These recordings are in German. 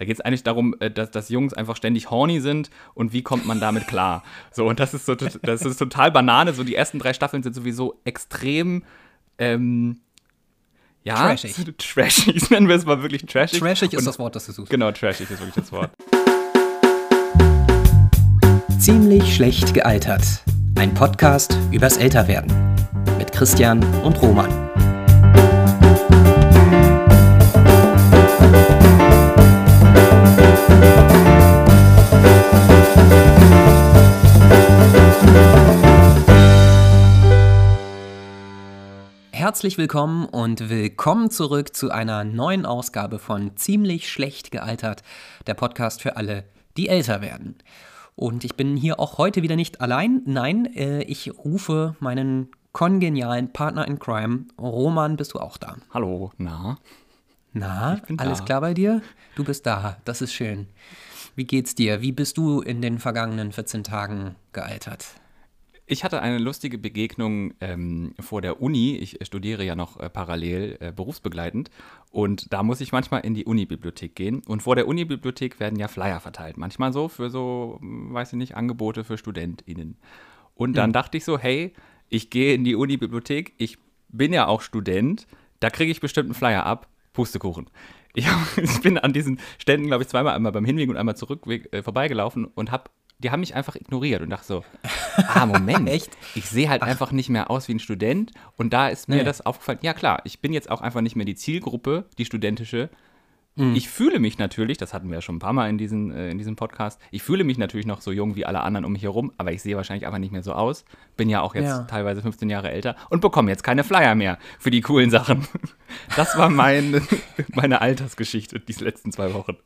Da geht es eigentlich darum, äh, dass, dass Jungs einfach ständig horny sind und wie kommt man damit klar. So, und das ist so, das ist total Banane. So, die ersten drei Staffeln sind sowieso extrem. Ähm, ja, Trashig. Trashig, nennen wir es mal wirklich trashig. Trashig ist Und- das Wort, das du suchst. Genau, trashig ist wirklich das Wort. Ziemlich schlecht gealtert. Ein Podcast übers Älterwerden. Mit Christian und Roman. Herzlich willkommen und willkommen zurück zu einer neuen Ausgabe von Ziemlich schlecht gealtert, der Podcast für alle, die älter werden. Und ich bin hier auch heute wieder nicht allein. Nein, äh, ich rufe meinen kongenialen Partner in Crime. Roman, bist du auch da? Hallo, na? Na, alles da. klar bei dir? Du bist da, das ist schön. Wie geht's dir? Wie bist du in den vergangenen 14 Tagen gealtert? Ich hatte eine lustige Begegnung ähm, vor der Uni. Ich studiere ja noch äh, parallel äh, berufsbegleitend und da muss ich manchmal in die Unibibliothek gehen. Und vor der Unibibliothek werden ja Flyer verteilt. Manchmal so für so, hm, weiß ich nicht, Angebote für StudentInnen. Und dann dachte ich so, hey, ich gehe in die Unibibliothek, ich bin ja auch Student, da kriege ich bestimmt einen Flyer ab. Pustekuchen. Ich, hab- ich bin an diesen Ständen, glaube ich, zweimal einmal beim Hinweg und einmal zurück äh, vorbeigelaufen und hab, die haben mich einfach ignoriert und dachte so, ah, Moment. Echt? Ich sehe halt einfach nicht mehr aus wie ein Student. Und da ist mir Nee. das aufgefallen. Ja, klar, ich bin jetzt auch einfach nicht mehr die Zielgruppe, die studentische. Mhm. Ich fühle mich natürlich, das hatten wir ja schon ein paar Mal in, diesen, äh, in diesem Podcast, ich fühle mich natürlich noch so jung wie alle anderen um mich herum, aber ich sehe wahrscheinlich einfach nicht mehr so aus. Bin ja auch jetzt Ja. teilweise 15 Jahre älter und bekomme jetzt keine Flyer mehr für die coolen Sachen. Das war mein, meine Altersgeschichte diese letzten zwei Wochen.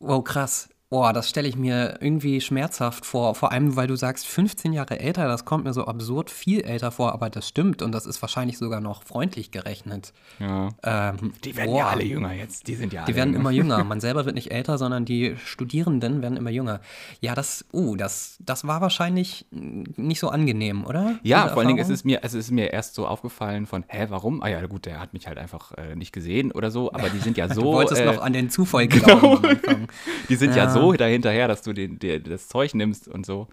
Wow, krass. Boah, das stelle ich mir irgendwie schmerzhaft vor. Vor allem, weil du sagst, 15 Jahre älter, das kommt mir so absurd viel älter vor, aber das stimmt und das ist wahrscheinlich sogar noch freundlich gerechnet. Ja. Ähm, Die werden boah, ja alle jünger jetzt. Die sind ja alle Die werden jünger. immer jünger. Man selber wird nicht älter, sondern die Studierenden werden immer jünger. Ja, das, uh, das, das war wahrscheinlich nicht so angenehm, oder? Ja, Diese vor allen Dingen ist es mir, es ist mir erst so aufgefallen von, hä, warum? Ah ja, gut, der hat mich halt einfach äh, nicht gesehen oder so, aber die sind ja so. Du wolltest äh, noch an den Zufall genau. glauben Anfang. Die sind ja, Ja. so dahinterher, dass du den, dir das Zeug nimmst und so.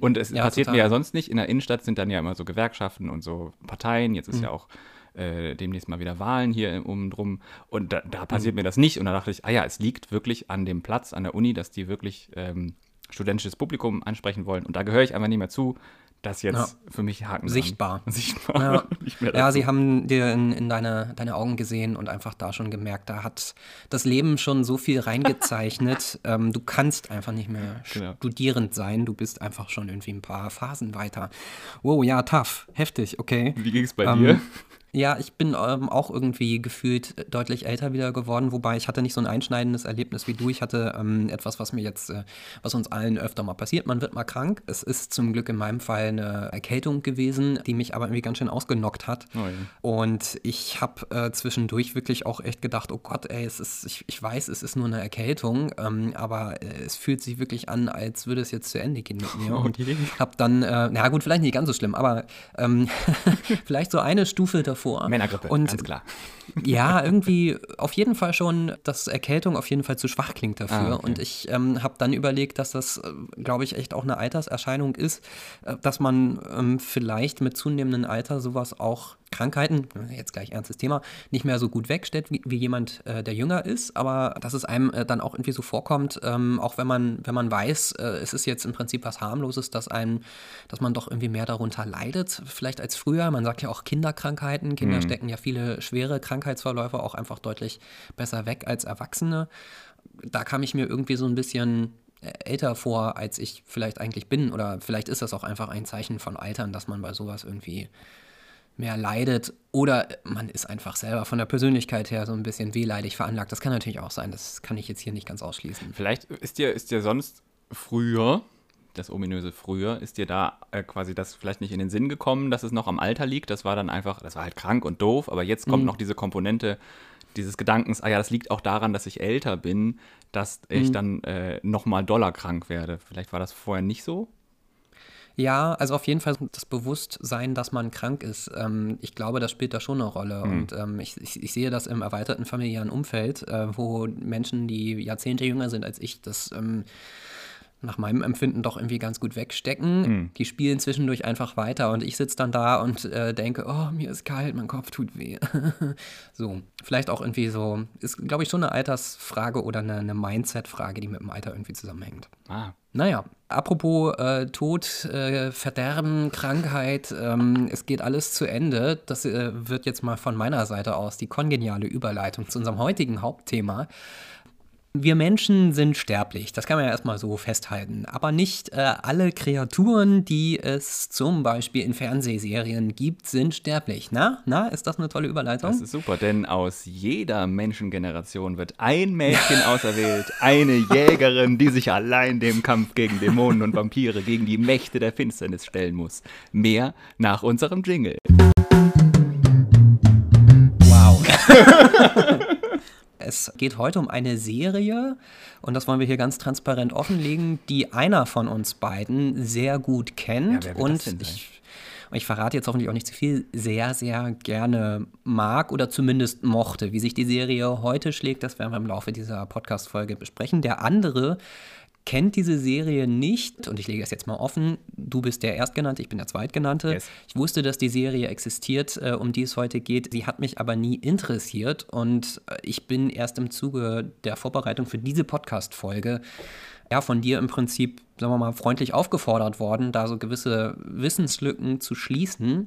Und es Ja, passiert total. mir ja sonst nicht. In der Innenstadt sind dann ja immer so Gewerkschaften und so Parteien. Jetzt ist ja auch äh, demnächst mal wieder Wahlen hier um drum. Und da, da passiert mir das nicht. Und da dachte ich, ah ja, es liegt wirklich an dem Platz an der Uni, dass die wirklich ähm, studentisches Publikum ansprechen wollen. Und da gehöre ich einfach nicht mehr zu. Das jetzt Ja. für mich Haken. Sichtbar. Sichtbar. Ja, ja sie haben dir in, in deine, deine Augen gesehen und einfach da schon gemerkt, da hat das Leben schon so viel reingezeichnet. ähm, du kannst einfach nicht mehr Genau. studierend sein, du bist einfach schon irgendwie ein paar Phasen weiter. Wow, ja, tough, heftig, okay. Wie ging es bei Ähm, dir? Ja, ich bin ähm, auch irgendwie gefühlt deutlich älter wieder geworden, wobei ich hatte nicht so ein einschneidendes Erlebnis wie du. Ich hatte ähm, etwas, was mir jetzt, äh, was uns allen öfter mal passiert. Man wird mal krank. Es ist zum Glück in meinem Fall eine Erkältung gewesen, die mich aber irgendwie ganz schön ausgenockt hat. Oh ja. Und ich habe äh, zwischendurch wirklich auch echt gedacht, oh Gott, ey, es ist, ich, ich weiß, es ist nur eine Erkältung, ähm, aber äh, es fühlt sich wirklich an, als würde es jetzt zu Ende gehen mit mir. Oh Und je. hab dann, äh, na gut, vielleicht nicht ganz so schlimm, aber ähm, vielleicht so eine Stufe davor. Männergrippe, Und ganz klar. ja, irgendwie auf jeden Fall schon, dass Erkältung auf jeden Fall zu schwach klingt dafür. Ah, okay. Und ich ähm, habe dann überlegt, dass das, äh, glaube ich, echt auch eine Alterserscheinung ist, äh, dass man ähm, vielleicht mit zunehmendem Alter sowas auch Krankheiten, jetzt gleich ernstes Thema, nicht mehr so gut wegstellt wie, wie jemand, äh, der jünger ist, aber dass es einem äh, dann auch irgendwie so vorkommt, ähm, auch wenn man, wenn man weiß, äh, es ist jetzt im Prinzip was harmloses, dass einem, dass man doch irgendwie mehr darunter leidet, vielleicht als früher. Man sagt ja auch Kinderkrankheiten. Kinder stecken ja viele schwere Krankheitsverläufe auch einfach deutlich besser weg als Erwachsene. Da kam ich mir irgendwie so ein bisschen äh, älter vor, als ich vielleicht eigentlich bin. Oder vielleicht ist das auch einfach ein Zeichen von Altern, dass man bei sowas irgendwie mehr leidet oder man ist einfach selber von der Persönlichkeit her so ein bisschen wehleidig veranlagt. Das kann natürlich auch sein, das kann ich jetzt hier nicht ganz ausschließen. Vielleicht ist dir, ist dir sonst früher, das ominöse früher, ist dir da äh, quasi das vielleicht nicht in den Sinn gekommen, dass es noch am Alter liegt? Das war dann einfach, das war halt krank und doof, aber jetzt kommt noch diese Komponente dieses Gedankens, ah ja, das liegt auch daran, dass ich älter bin, dass ich dann äh, noch mal doller krank werde. Vielleicht war das vorher nicht so? Ja, also auf jeden Fall das Bewusstsein, dass man krank ist. Ähm, ich glaube, das spielt da schon eine Rolle. Mhm. Und ähm, ich, ich, ich, sehe das im erweiterten familiären Umfeld, äh, wo Menschen, die Jahrzehnte jünger sind als ich, das ähm, nach meinem Empfinden doch irgendwie ganz gut wegstecken. Mhm. Die spielen zwischendurch einfach weiter und ich sitze dann da und äh, denke, oh, mir ist kalt, mein Kopf tut weh. so, vielleicht auch irgendwie so, ist, glaube ich, schon eine Altersfrage oder eine, eine Mindset-Frage, die mit dem Alter irgendwie zusammenhängt. Ah. Naja, apropos äh, Tod, äh, Verderben, Krankheit, ähm, es geht alles zu Ende. Das äh, wird jetzt mal von meiner Seite aus die kongeniale Überleitung zu unserem heutigen Hauptthema. Wir Menschen sind sterblich, das kann man ja erstmal so festhalten. Aber nicht äh, alle Kreaturen, die es zum Beispiel in Fernsehserien gibt, sind sterblich. Na, na, ist das eine tolle Überleitung? Das ist super, denn aus jeder Menschengeneration wird ein Mädchen auserwählt, eine Jägerin, die sich allein dem Kampf gegen Dämonen und Vampire, gegen die Mächte der Finsternis stellen muss. Mehr nach unserem Jingle. Wow. Es geht heute um eine Serie, und das wollen wir hier ganz transparent offenlegen, die einer von uns beiden sehr gut kennt. Ja, und ich, ich verrate jetzt hoffentlich auch nicht zu viel, sehr, sehr gerne mag oder zumindest mochte. Wie sich die Serie heute schlägt, das werden wir im Laufe dieser Podcast-Folge besprechen. Der andere kennt diese Serie nicht und ich lege es jetzt mal offen. Du bist der Erstgenannte, ich bin der Zweitgenannte. Yes. Ich wusste, dass die Serie existiert, äh, um die es heute geht. Sie hat mich aber nie interessiert und äh, ich bin erst im Zuge der Vorbereitung für diese Podcast-Folge ja, von dir im Prinzip, sagen wir mal, freundlich aufgefordert worden, da so gewisse Wissenslücken zu schließen.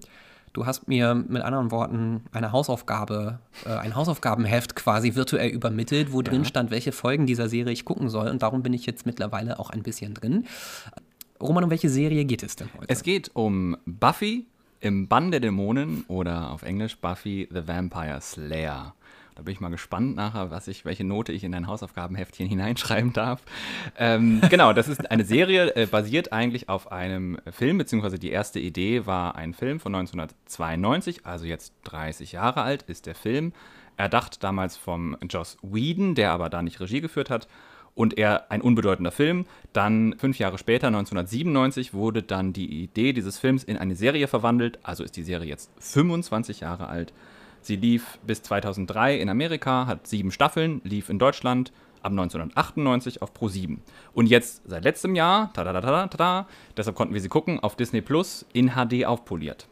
Du hast mir mit anderen Worten eine Hausaufgabe, äh, ein Hausaufgabenheft quasi virtuell übermittelt, wo ja. drin stand, welche Folgen dieser Serie ich gucken soll. Und darum bin ich jetzt mittlerweile auch ein bisschen drin. Roman, um welche Serie geht es denn heute? Es geht um Buffy im Bann der Dämonen oder auf Englisch Buffy the Vampire Slayer. Da bin ich mal gespannt nachher, was ich, welche Note ich in ein Hausaufgabenheftchen hineinschreiben darf. Ähm, genau, das ist eine Serie, äh, basiert eigentlich auf einem Film, beziehungsweise die erste Idee war ein Film von 1992, also jetzt 30 Jahre alt ist der Film. Erdacht damals vom Joss Whedon, der aber da nicht Regie geführt hat und er ein unbedeutender Film. Dann fünf Jahre später, 1997, wurde dann die Idee dieses Films in eine Serie verwandelt. Also ist die Serie jetzt 25 Jahre alt. Sie lief bis 2003 in Amerika, hat sieben Staffeln, lief in Deutschland ab 1998 auf Pro 7. Und jetzt seit letztem Jahr, tada, tada, tada, deshalb konnten wir sie gucken, auf Disney Plus in HD aufpoliert.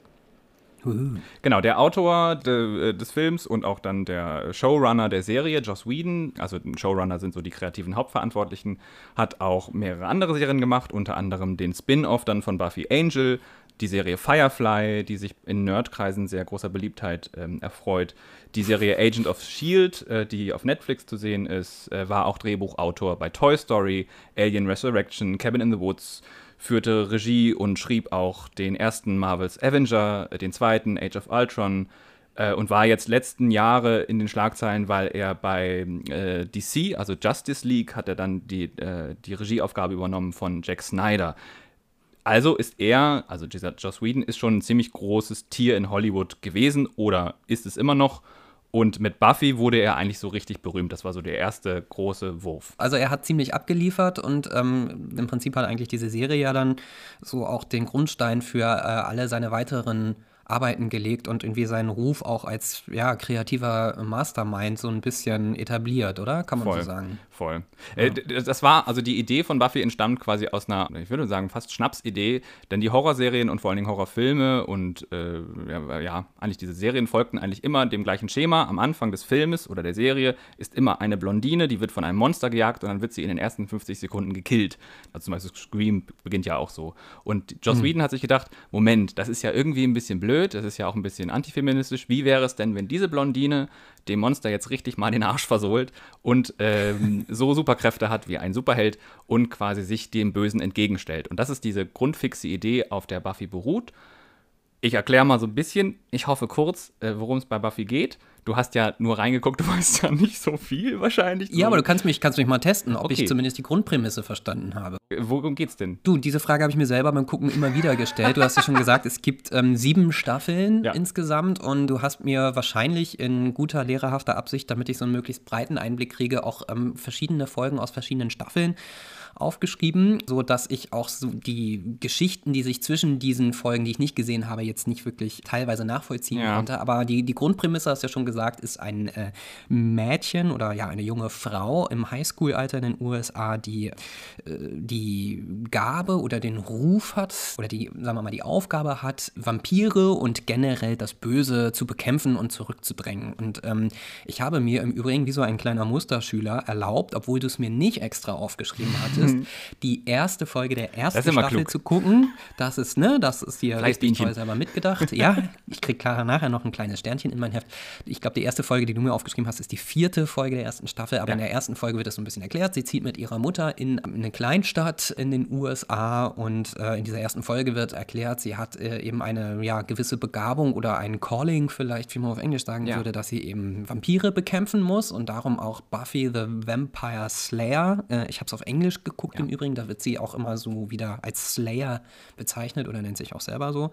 Genau, der Autor de, äh, des Films und auch dann der Showrunner der Serie, Joss Whedon, also Showrunner sind so die kreativen Hauptverantwortlichen, hat auch mehrere andere Serien gemacht, unter anderem den Spin-off dann von Buffy Angel, die Serie Firefly, die sich in Nerdkreisen sehr großer Beliebtheit ähm, erfreut. Die Serie Agent of Shield, äh, die auf Netflix zu sehen ist, äh, war auch Drehbuchautor bei Toy Story, Alien Resurrection, Cabin in the Woods, führte Regie und schrieb auch den ersten Marvels Avenger, äh, den zweiten Age of Ultron äh, und war jetzt letzten Jahre in den Schlagzeilen, weil er bei äh, DC, also Justice League, hat er dann die, die Regieaufgabe übernommen von Jack Snyder also ist er, also dieser Joss Whedon, ist schon ein ziemlich großes Tier in Hollywood gewesen oder ist es immer noch. Und mit Buffy wurde er eigentlich so richtig berühmt. Das war so der erste große Wurf. Also er hat ziemlich abgeliefert und ähm, im Prinzip hat eigentlich diese Serie ja dann so auch den Grundstein für äh, alle seine weiteren Arbeiten gelegt und irgendwie seinen Ruf auch als ja, kreativer Mastermind so ein bisschen etabliert, oder? Kann man voll, so sagen. Voll. Ja. Äh, das war, also die Idee von Buffy entstammt quasi aus einer, ich würde sagen, fast Schnapsidee, denn die Horrorserien und vor allen Dingen Horrorfilme und äh, ja, ja, eigentlich diese Serien folgten eigentlich immer dem gleichen Schema. Am Anfang des Filmes oder der Serie ist immer eine Blondine, die wird von einem Monster gejagt und dann wird sie in den ersten 50 Sekunden gekillt. Also zum Beispiel Scream beginnt ja auch so. Und Joss hm. Whedon hat sich gedacht, Moment, das ist ja irgendwie ein bisschen blöd blöd, das ist ja auch ein bisschen antifeministisch. Wie wäre es denn, wenn diese Blondine dem Monster jetzt richtig mal den Arsch versohlt und ähm, so Superkräfte hat wie ein Superheld und quasi sich dem Bösen entgegenstellt? Und das ist diese grundfixe Idee, auf der Buffy beruht. Ich erkläre mal so ein bisschen, ich hoffe kurz, äh, worum es bei Buffy geht. Du hast ja nur reingeguckt, du weißt ja nicht so viel wahrscheinlich. Ja, aber du kannst mich, kannst mich mal testen, ob okay. ich zumindest die Grundprämisse verstanden habe. Worum geht's denn? Du, diese Frage habe ich mir selber beim Gucken immer wieder gestellt. Du hast ja schon gesagt, es gibt ähm, sieben Staffeln ja. insgesamt und du hast mir wahrscheinlich in guter lehrerhafter Absicht, damit ich so einen möglichst breiten Einblick kriege, auch ähm, verschiedene Folgen aus verschiedenen Staffeln aufgeschrieben, so dass ich auch so die Geschichten, die sich zwischen diesen Folgen, die ich nicht gesehen habe, jetzt nicht wirklich teilweise nachvollziehen ja. konnte. Aber die, die Grundprämisse, hast du ja schon gesagt, ist ein äh, Mädchen oder ja eine junge Frau im Highschool-Alter in den USA, die äh, die Gabe oder den Ruf hat oder die, sagen wir mal, die Aufgabe hat, Vampire und generell das Böse zu bekämpfen und zurückzudrängen. Und ähm, ich habe mir im Übrigen wie so ein kleiner Musterschüler erlaubt, obwohl du es mir nicht extra aufgeschrieben hattest, die erste Folge der ersten Staffel zu gucken. Das ist, ne, das ist hier richtig toll selber mitgedacht. ja, ich kriege Clara nachher noch ein kleines Sternchen in mein Heft. Ich glaube, die erste Folge, die du mir aufgeschrieben hast, ist die vierte Folge der ersten Staffel, aber ja. in der ersten Folge wird das so ein bisschen erklärt. Sie zieht mit ihrer Mutter in eine Kleinstadt in den USA und äh, in dieser ersten Folge wird erklärt, sie hat äh, eben eine ja, gewisse Begabung oder ein Calling vielleicht, wie man auf Englisch sagen ja. würde, dass sie eben Vampire bekämpfen muss und darum auch Buffy the Vampire Slayer. Äh, ich habe es auf Englisch geguckt ja. im Übrigen, da wird sie auch immer so wieder als Slayer bezeichnet oder nennt sich auch selber so.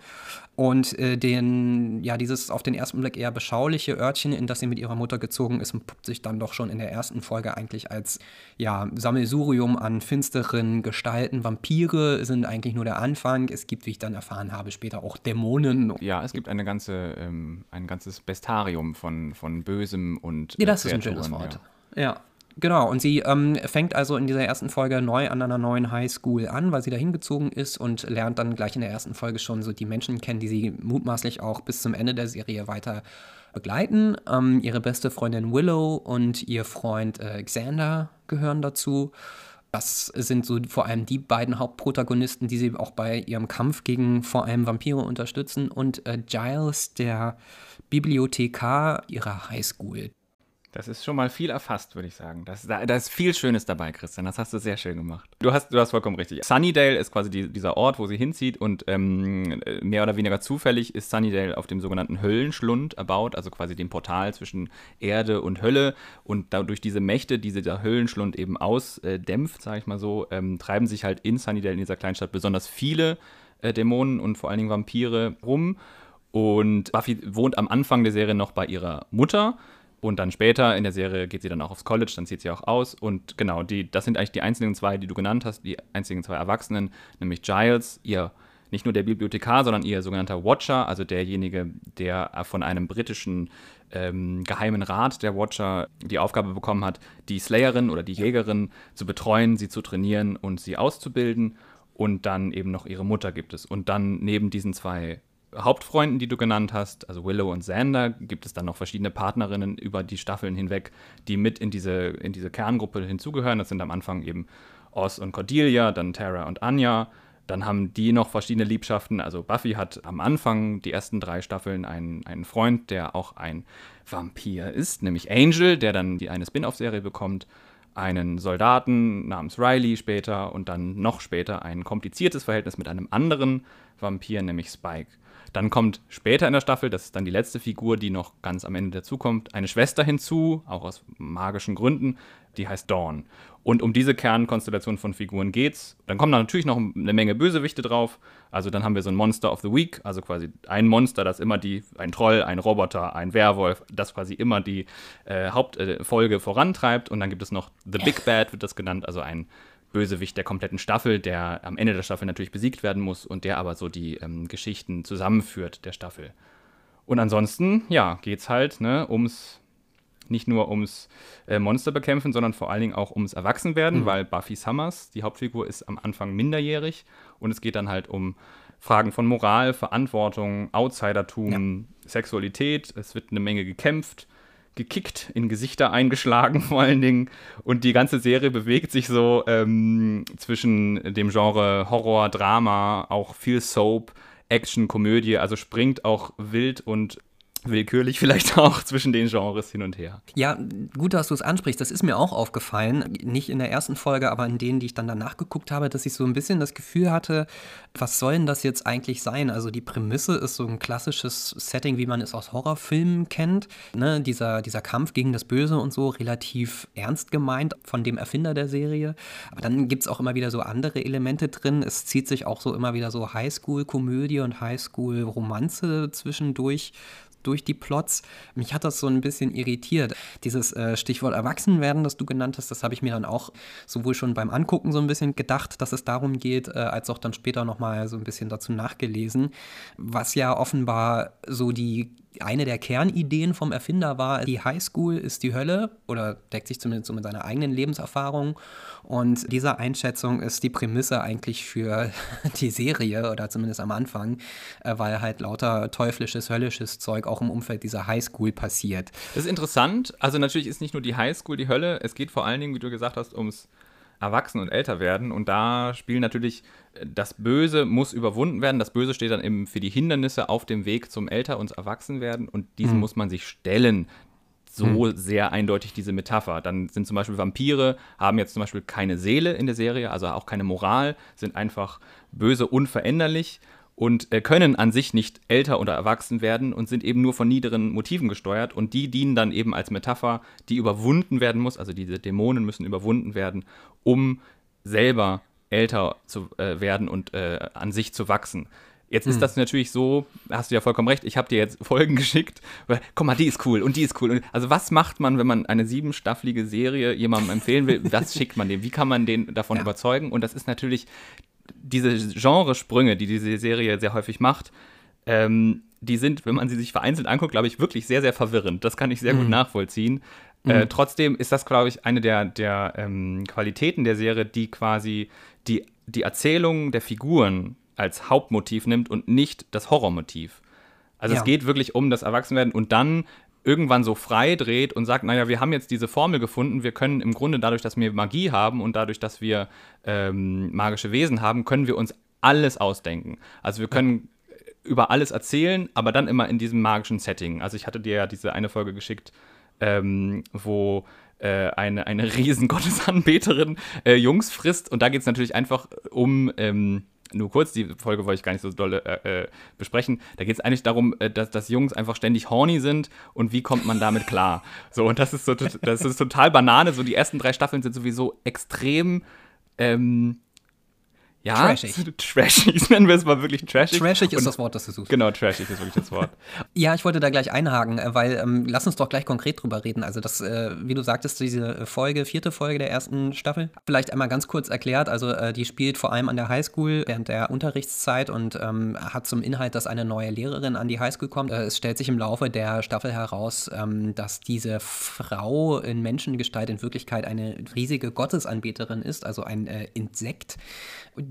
Und äh, den, ja, dieses auf den ersten Blick eher beschauliche Örtchen, in das sie mit ihrer Mutter gezogen ist, puppt sich dann doch schon in der ersten Folge eigentlich als ja, Sammelsurium an finsteren Gestalten. Vampire sind eigentlich nur der Anfang. Es gibt, wie ich dann erfahren habe, später auch Dämonen. Ja, es gibt eine ganze, ähm, ein ganzes Bestarium von, von Bösem und. Ja, das ist ein schönes Wort. ja. ja. Genau, und sie ähm, fängt also in dieser ersten Folge neu an einer neuen Highschool an, weil sie da hingezogen ist und lernt dann gleich in der ersten Folge schon so die Menschen kennen, die sie mutmaßlich auch bis zum Ende der Serie weiter begleiten. Ähm, ihre beste Freundin Willow und ihr Freund äh, Xander gehören dazu. Das sind so vor allem die beiden Hauptprotagonisten, die sie auch bei ihrem Kampf gegen vor allem Vampire unterstützen. Und äh, Giles, der Bibliothekar ihrer Highschool. Das ist schon mal viel erfasst, würde ich sagen. Das, da, da, ist viel Schönes dabei, Christian. Das hast du sehr schön gemacht. Du hast, du hast vollkommen richtig. Sunnydale ist quasi die, dieser Ort, wo sie hinzieht und ähm, mehr oder weniger zufällig ist Sunnydale auf dem sogenannten Höllenschlund erbaut, also quasi dem Portal zwischen Erde und Hölle. Und dadurch diese Mächte, die dieser Höllenschlund eben ausdämpft, äh, sage ich mal so, ähm, treiben sich halt in Sunnydale, in dieser Kleinstadt, besonders viele äh, Dämonen und vor allen Dingen Vampire rum. Und Buffy wohnt am Anfang der Serie noch bei ihrer Mutter und dann später in der Serie geht sie dann auch aufs College, dann zieht sie auch aus. Und genau, die, das sind eigentlich die einzigen zwei, die du genannt hast, die einzigen zwei Erwachsenen, nämlich Giles, ihr nicht nur der Bibliothekar, sondern ihr sogenannter Watcher, also derjenige, der von einem britischen ähm, geheimen Rat der Watcher die Aufgabe bekommen hat, die Slayerin oder die Jägerin zu betreuen, sie zu trainieren und sie auszubilden. Und dann eben noch ihre Mutter gibt es. Und dann neben diesen zwei Hauptfreunden, die du genannt hast, also Willow und Xander, gibt es dann noch verschiedene Partnerinnen über die Staffeln hinweg, die mit in diese, in diese Kerngruppe hinzugehören. Das sind am Anfang eben Oz und Cordelia, dann Tara und Anya. Dann haben die noch verschiedene Liebschaften. Also Buffy hat am Anfang die ersten drei Staffeln einen, einen Freund, der auch ein Vampir ist, nämlich Angel, der dann die eine Spin-off-Serie bekommt einen Soldaten namens Riley später und dann noch später ein kompliziertes Verhältnis mit einem anderen Vampir, nämlich Spike. Dann kommt später in der Staffel, das ist dann die letzte Figur, die noch ganz am Ende dazukommt, eine Schwester hinzu, auch aus magischen Gründen, die heißt Dawn. Und um diese Kernkonstellation von Figuren geht's. Dann kommen da natürlich noch eine Menge Bösewichte drauf. Also dann haben wir so ein Monster of the Week, also quasi ein Monster, das immer die, ein Troll, ein Roboter, ein Werwolf, das quasi immer die äh, Hauptfolge äh, vorantreibt. Und dann gibt es noch The Big Bad, wird das genannt, also ein Bösewicht der kompletten Staffel, der am Ende der Staffel natürlich besiegt werden muss und der aber so die ähm, Geschichten zusammenführt der Staffel. Und ansonsten, ja, geht's halt ne, ums nicht nur ums äh, Monster bekämpfen, sondern vor allen Dingen auch ums Erwachsenwerden, mhm. weil Buffy Summers, die Hauptfigur, ist am Anfang minderjährig und es geht dann halt um Fragen von Moral, Verantwortung, Outsidertum, ja. Sexualität. Es wird eine Menge gekämpft gekickt, in Gesichter eingeschlagen vor allen Dingen. Und die ganze Serie bewegt sich so ähm, zwischen dem Genre Horror, Drama, auch viel Soap, Action, Komödie, also springt auch wild und willkürlich vielleicht auch zwischen den Genres hin und her. Ja, gut, dass du es ansprichst. Das ist mir auch aufgefallen. Nicht in der ersten Folge, aber in denen, die ich dann danach geguckt habe, dass ich so ein bisschen das Gefühl hatte, was soll denn das jetzt eigentlich sein? Also die Prämisse ist so ein klassisches Setting, wie man es aus Horrorfilmen kennt. Ne? Dieser, dieser Kampf gegen das Böse und so, relativ ernst gemeint von dem Erfinder der Serie. Aber dann gibt es auch immer wieder so andere Elemente drin. Es zieht sich auch so immer wieder so Highschool-Komödie und Highschool-Romanze zwischendurch durch die Plots. Mich hat das so ein bisschen irritiert. Dieses äh, Stichwort Erwachsenwerden, das du genannt hast, das habe ich mir dann auch sowohl schon beim Angucken so ein bisschen gedacht, dass es darum geht, äh, als auch dann später nochmal so ein bisschen dazu nachgelesen, was ja offenbar so die eine der Kernideen vom Erfinder war, die Highschool ist die Hölle oder deckt sich zumindest so mit seiner eigenen Lebenserfahrung. Und diese Einschätzung ist die Prämisse eigentlich für die Serie oder zumindest am Anfang, äh, weil halt lauter teuflisches, höllisches Zeug auch im Umfeld dieser Highschool passiert. Das ist interessant. Also natürlich ist nicht nur die Highschool die Hölle, es geht vor allen Dingen, wie du gesagt hast, ums erwachsen und älter werden. Und da spielen natürlich, äh, das Böse muss überwunden werden. Das Böse steht dann eben für die Hindernisse auf dem Weg zum älter und Erwachsenwerden. Und diesen mhm. muss man sich stellen. So mhm. sehr eindeutig diese Metapher. Dann sind zum Beispiel Vampire, haben jetzt zum Beispiel keine Seele in der Serie, also auch keine Moral, sind einfach böse, unveränderlich und äh, können an sich nicht älter oder erwachsen werden und sind eben nur von niederen Motiven gesteuert und die dienen dann eben als Metapher, die überwunden werden muss, also diese Dämonen müssen überwunden werden, um selber älter zu äh, werden und äh, an sich zu wachsen. Jetzt ist hm. das natürlich so, hast du ja vollkommen recht, ich habe dir jetzt Folgen geschickt, weil, guck mal, die ist cool und die ist cool. Und, also was macht man, wenn man eine siebenstaffelige Serie jemandem empfehlen will, was schickt man dem? Wie kann man den davon ja. überzeugen? Und das ist natürlich diese Genresprünge, die diese Serie sehr häufig macht, ähm, die sind, wenn man sie sich vereinzelt anguckt, glaube ich, wirklich sehr, sehr verwirrend. Das kann ich sehr mhm. gut nachvollziehen. Mhm. Äh, trotzdem ist das, glaube ich, eine der, der ähm, Qualitäten der Serie, die quasi die, die Erzählung der Figuren als Hauptmotiv nimmt und nicht das Horrormotiv. Also ja. es geht wirklich um das Erwachsenwerden und dann irgendwann so frei dreht und sagt, naja, wir haben jetzt diese Formel gefunden, wir können im Grunde dadurch, dass wir Magie haben und dadurch, dass wir ähm, magische Wesen haben, können wir uns alles ausdenken. Also wir können über alles erzählen, aber dann immer in diesem magischen Setting. Also ich hatte dir ja diese eine Folge geschickt, ähm, wo äh, eine, eine riesen Gottesanbeterin äh, Jungs frisst und da geht es natürlich einfach um ähm, nur kurz, die Folge wollte ich gar nicht so doll äh, äh, besprechen. Da geht es eigentlich darum, äh, dass, dass Jungs einfach ständig horny sind und wie kommt man damit klar. So, und das ist so, das ist total Banane. So, die ersten drei Staffeln sind sowieso extrem ähm, ja, trashig. Trashig, nennen wir es mal wirklich trashig. Trashig ist Und, das Wort, das du suchst. Genau, trashig ist wirklich das Wort. ja, ich wollte da gleich einhaken, äh, weil ähm, lass uns doch gleich konkret drüber reden. Also das, äh, wie du sagtest, diese Folge, vierte Folge der ersten Staffel, vielleicht einmal ganz kurz erklärt. Also äh, die spielt vor allem an der Highschool während der Unterrichtszeit und ähm, hat zum Inhalt, dass eine neue Lehrerin an die Highschool kommt. Äh, es stellt sich im Laufe der Staffel heraus, ähm, dass diese Frau in Menschengestalt in Wirklichkeit eine riesige Gottesanbeterin ist, also ein äh, Insekt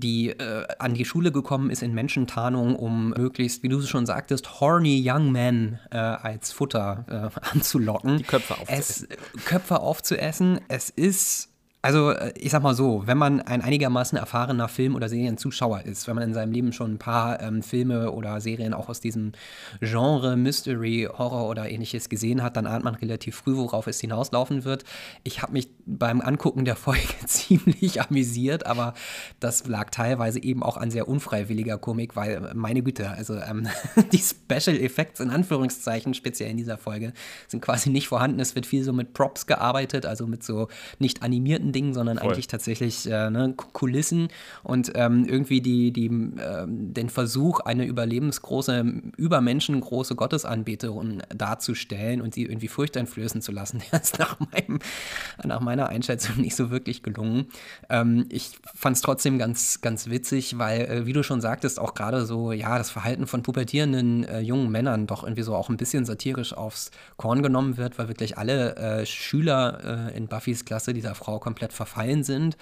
die äh, an die Schule gekommen ist in Menschentarnung, um möglichst, wie du es schon sagtest, horny young men äh, als Futter äh, anzulocken. Die Köpfe aufzuessen. Es, Köpfe aufzuessen. Es ist also, äh, ich sag mal so, wenn man ein einigermaßen erfahrener Film- oder Serienzuschauer ist, wenn man in seinem Leben schon ein paar ähm, Filme oder Serien auch aus diesem Genre Mystery, Horror oder ähnliches gesehen hat, dann ahnt man relativ früh, worauf es hinauslaufen wird. Ich habe mich beim Angucken der Folge ziemlich amüsiert, aber das lag teilweise eben auch an sehr unfreiwilliger Komik, weil, meine Güte, also ähm, die Special Effects in Anführungszeichen, speziell in dieser Folge, sind quasi nicht vorhanden. Es wird viel so mit Props gearbeitet, also mit so nicht animierten Dingen, sondern Voll. eigentlich tatsächlich äh, ne, Kulissen und ähm, irgendwie die, die, äh, den Versuch, eine überlebensgroße, übermenschengroße Gottesanbeterin darzustellen und sie irgendwie furchteinflößen zu lassen, der ist nach, meinem, nach meiner Einschätzung nicht so wirklich gelungen. Ähm, ich fand es trotzdem ganz, ganz witzig, weil, äh, wie du schon sagtest, auch gerade so, ja, das Verhalten von pubertierenden äh, jungen Männern doch irgendwie so auch ein bisschen satirisch aufs Korn genommen wird, weil wirklich alle äh, Schüler äh, in Buffys Klasse dieser Frau komplett komplett verfallen sind,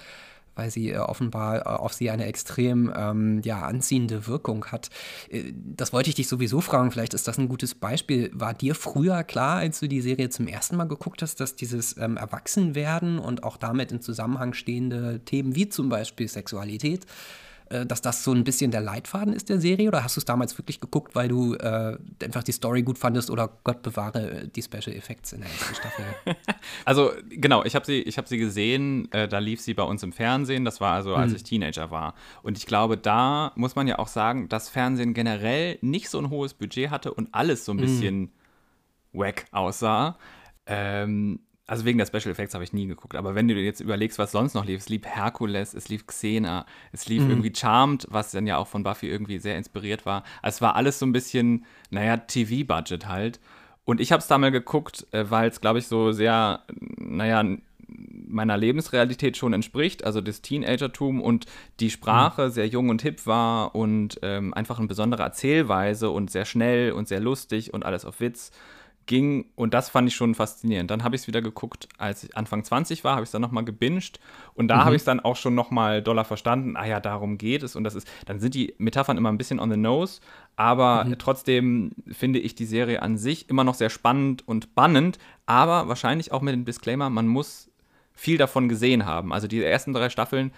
weil sie äh, offenbar äh, auf sie eine extrem ähm, ja, anziehende Wirkung hat. Äh, das wollte ich dich sowieso fragen, vielleicht ist das ein gutes Beispiel. War dir früher klar, als du die Serie zum ersten Mal geguckt hast, dass dieses ähm, Erwachsenwerden und auch damit in Zusammenhang stehende Themen wie zum Beispiel Sexualität dass das so ein bisschen der Leitfaden ist der Serie? Oder hast du es damals wirklich geguckt, weil du äh, einfach die Story gut fandest oder Gott bewahre die Special Effects in der ersten Staffel? also genau, ich habe sie, hab sie gesehen, äh, da lief sie bei uns im Fernsehen, das war also, als mhm. ich Teenager war. Und ich glaube, da muss man ja auch sagen, dass Fernsehen generell nicht so ein hohes Budget hatte und alles so ein mhm. bisschen mhm. wack aussah. Ähm, also wegen der Special Effects habe ich nie geguckt, aber wenn du dir jetzt überlegst, was sonst noch lief, es lief Hercules, es lief Xena, es lief mhm. irgendwie Charmed, was dann ja auch von Buffy irgendwie sehr inspiriert war. Also es war alles so ein bisschen, naja, TV-Budget halt. Und ich habe es da mal geguckt, äh, weil es, glaube ich, so sehr, naja, meiner Lebensrealität schon entspricht, also das Teenagertum und die Sprache mhm. sehr jung und hip war und ähm, einfach eine besondere Erzählweise und sehr schnell und sehr lustig und alles auf Witz ging und das fand ich schon faszinierend. Dann habe ich es wieder geguckt, als ich Anfang 20 war, habe ich es dann nochmal gebinged und da mhm. habe ich es dann auch schon nochmal doller verstanden, ah ja, darum geht es und das ist, dann sind die Metaphern immer ein bisschen on the nose, aber mhm. trotzdem finde ich die Serie an sich immer noch sehr spannend und bannend, aber wahrscheinlich auch mit dem Disclaimer, man muss viel davon gesehen haben. Also die ersten drei Staffeln,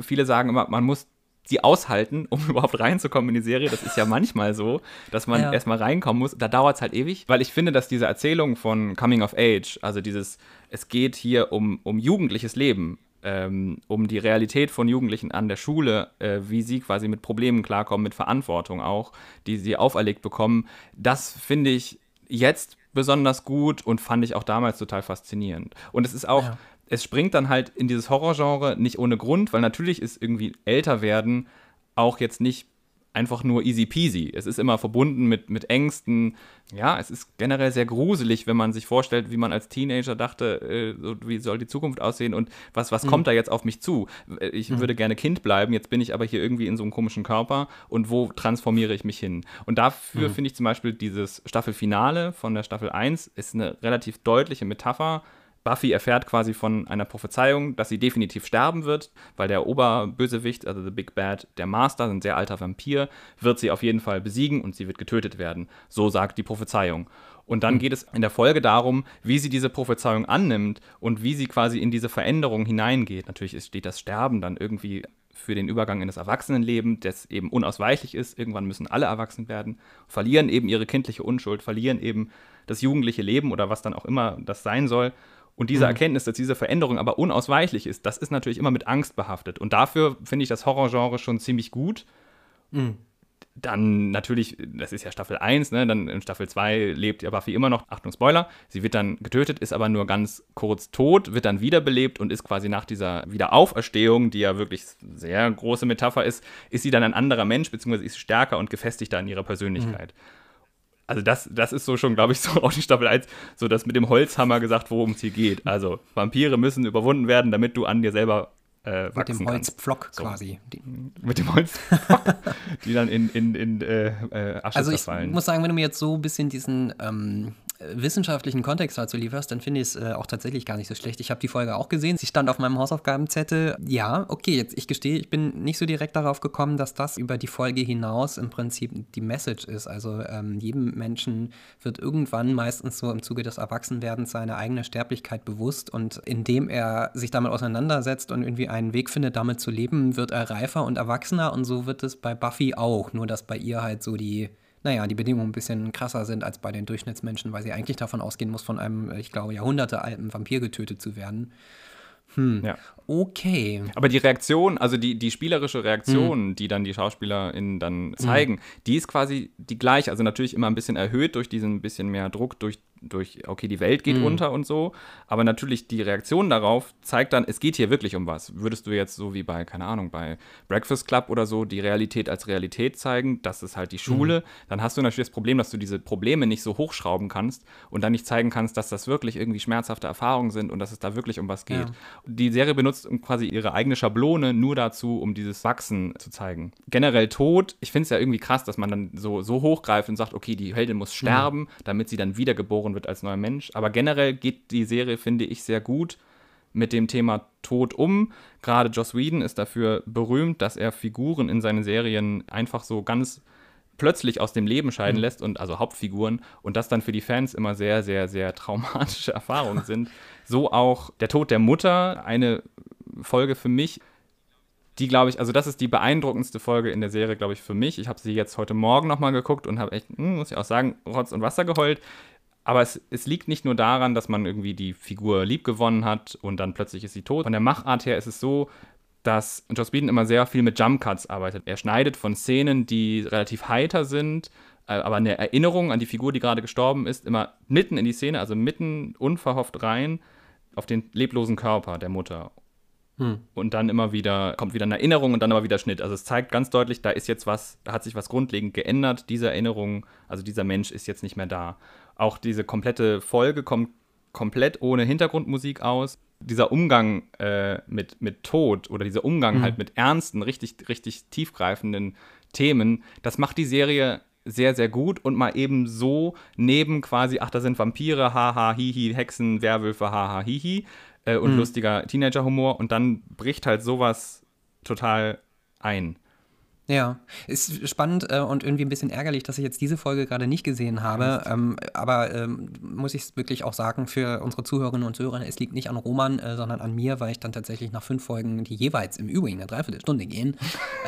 viele sagen immer, man muss die aushalten, um überhaupt reinzukommen in die Serie. Das ist ja manchmal so, dass man ja. erstmal reinkommen muss. Da dauert es halt ewig, weil ich finde, dass diese Erzählung von Coming of Age, also dieses, es geht hier um, um jugendliches Leben, ähm, um die Realität von Jugendlichen an der Schule, äh, wie sie quasi mit Problemen klarkommen, mit Verantwortung auch, die sie auferlegt bekommen, das finde ich jetzt besonders gut und fand ich auch damals total faszinierend. Und es ist auch, ja es springt dann halt in dieses Horrorgenre nicht ohne Grund, weil natürlich ist irgendwie älter werden auch jetzt nicht einfach nur easy peasy. Es ist immer verbunden mit, mit Ängsten. Ja, es ist generell sehr gruselig, wenn man sich vorstellt, wie man als Teenager dachte, äh, so, wie soll die Zukunft aussehen und was, was mhm. kommt da jetzt auf mich zu? Äh, ich mhm. würde gerne Kind bleiben, jetzt bin ich aber hier irgendwie in so einem komischen Körper und wo transformiere ich mich hin? Und dafür mhm. finde ich zum Beispiel dieses Staffelfinale von der Staffel 1 ist eine relativ deutliche Metapher Buffy erfährt quasi von einer Prophezeiung, dass sie definitiv sterben wird, weil der Oberbösewicht, also The Big Bad, der Master, ein sehr alter Vampir, wird sie auf jeden Fall besiegen und sie wird getötet werden. So sagt die Prophezeiung. Und dann hm. geht es in der Folge darum, wie sie diese Prophezeiung annimmt und wie sie quasi in diese Veränderung hineingeht. Natürlich steht das Sterben dann irgendwie für den Übergang in das Erwachsenenleben, das eben unausweichlich ist. Irgendwann müssen alle erwachsen werden, verlieren eben ihre kindliche Unschuld, verlieren eben das jugendliche Leben oder was dann auch immer das sein soll und diese mhm. Erkenntnis, dass diese Veränderung aber unausweichlich ist, das ist natürlich immer mit Angst behaftet. Und dafür finde ich das Horrorgenre schon ziemlich gut. Mhm. Dann natürlich, das ist ja Staffel 1, ne? dann in Staffel 2 lebt ja Buffy immer noch, Achtung Spoiler, sie wird dann getötet, ist aber nur ganz kurz tot, wird dann wiederbelebt und ist quasi nach dieser Wiederauferstehung, die ja wirklich sehr große Metapher ist, ist sie dann ein anderer Mensch, beziehungsweise ist stärker und gefestigter in ihrer Persönlichkeit. Mhm also das, das ist so schon, glaube ich, so auch die Staffel 1, so dass mit dem Holzhammer gesagt, worum es hier geht. Also Vampire müssen überwunden werden, damit du an dir selber äh, Mit dem Holzpflock so. quasi. Die. Mit dem Holzpflock, die dann in, in, in äh, äh Asche also zerfallen. Also ich muss sagen, wenn du mir jetzt so ein bisschen diesen ähm, wissenschaftlichen Kontext dazu lieferst, dann finde ich es äh, auch tatsächlich gar nicht so schlecht. Ich habe die Folge auch gesehen. Sie stand auf meinem Hausaufgabenzettel. Ja, okay, jetzt ich gestehe, ich bin nicht so direkt darauf gekommen, dass das über die Folge hinaus im Prinzip die Message ist. Also ähm, jedem Menschen wird irgendwann meistens so im Zuge des Erwachsenwerdens seine eigene Sterblichkeit bewusst und indem er sich damit auseinandersetzt und irgendwie einen Weg findet, damit zu leben, wird er reifer und erwachsener und so wird es bei Buffy auch. Nur dass bei ihr halt so die naja, die Bedingungen ein bisschen krasser sind als bei den Durchschnittsmenschen, weil sie eigentlich davon ausgehen muss, von einem, ich glaube, jahrhundertealten Vampir getötet zu werden. Hm. Ja. Okay. Aber die Reaktion, also die, die spielerische Reaktion, hm. die dann die SchauspielerInnen dann zeigen, hm. die ist quasi die gleiche. Also natürlich immer ein bisschen erhöht durch diesen bisschen mehr Druck, durch durch, okay, die Welt geht mhm. unter und so. Aber natürlich die Reaktion darauf zeigt dann, es geht hier wirklich um was. Würdest du jetzt so wie bei, keine Ahnung, bei Breakfast Club oder so die Realität als Realität zeigen, das ist halt die Schule, mhm. dann hast du natürlich das Problem, dass du diese Probleme nicht so hochschrauben kannst und dann nicht zeigen kannst, dass das wirklich irgendwie schmerzhafte Erfahrungen sind und dass es da wirklich um was geht. Ja. Die Serie benutzt quasi ihre eigene Schablone nur dazu, um dieses Wachsen zu zeigen. Generell Tod, ich finde es ja irgendwie krass, dass man dann so, so hochgreift und sagt, okay, die Heldin muss mhm. sterben, mhm. damit sie dann wiedergeboren wird als neuer Mensch. Aber generell geht die Serie, finde ich, sehr gut mit dem Thema Tod um. Gerade Joss Whedon ist dafür berühmt, dass er Figuren in seinen Serien einfach so ganz plötzlich aus dem Leben scheiden mhm. lässt und also Hauptfiguren und das dann für die Fans immer sehr, sehr, sehr traumatische Erfahrungen sind. So auch der Tod der Mutter, eine Folge für mich, die glaube ich, also das ist die beeindruckendste Folge in der Serie, glaube ich, für mich. Ich habe sie jetzt heute Morgen nochmal geguckt und habe echt, hm, muss ich auch sagen, Rotz und Wasser geheult. Aber es, es, liegt nicht nur daran, dass man irgendwie die Figur lieb gewonnen hat und dann plötzlich ist sie tot. Von der Machart her ist es so, dass Joss Whedon immer sehr viel mit Jump Cuts arbeitet. Er schneidet von Szenen, die relativ heiter sind, äh, aber eine Erinnerung an die Figur, die gerade gestorben ist, immer mitten in die Szene, also mitten unverhofft rein auf den leblosen Körper der Mutter. Hm. Und dann immer wieder, kommt wieder eine Erinnerung und dann aber wieder Schnitt. Also es zeigt ganz deutlich, da ist jetzt was, da hat sich was grundlegend geändert. Diese Erinnerung, also dieser Mensch ist jetzt nicht mehr da. Auch diese komplette Folge kommt komplett ohne Hintergrundmusik aus. Dieser Umgang äh, mit, mit Tod oder dieser Umgang mhm. halt mit ernsten, richtig, richtig tiefgreifenden Themen, das macht die Serie sehr, sehr gut und mal eben so neben quasi, ach, da sind Vampire, haha, hihi, Hexen, Werwölfe, haha, hihi äh, und mhm. lustiger Teenager-Humor und dann bricht halt sowas total ein. Ja, ist spannend äh, und irgendwie ein bisschen ärgerlich, dass ich jetzt diese Folge gerade nicht gesehen habe. Ähm, aber ähm, muss ich wirklich auch sagen, für unsere Zuhörerinnen und Zuhörer, es liegt nicht an Roman, äh, sondern an mir, weil ich dann tatsächlich nach fünf Folgen, die jeweils im Übrigen eine Dreiviertelstunde gehen,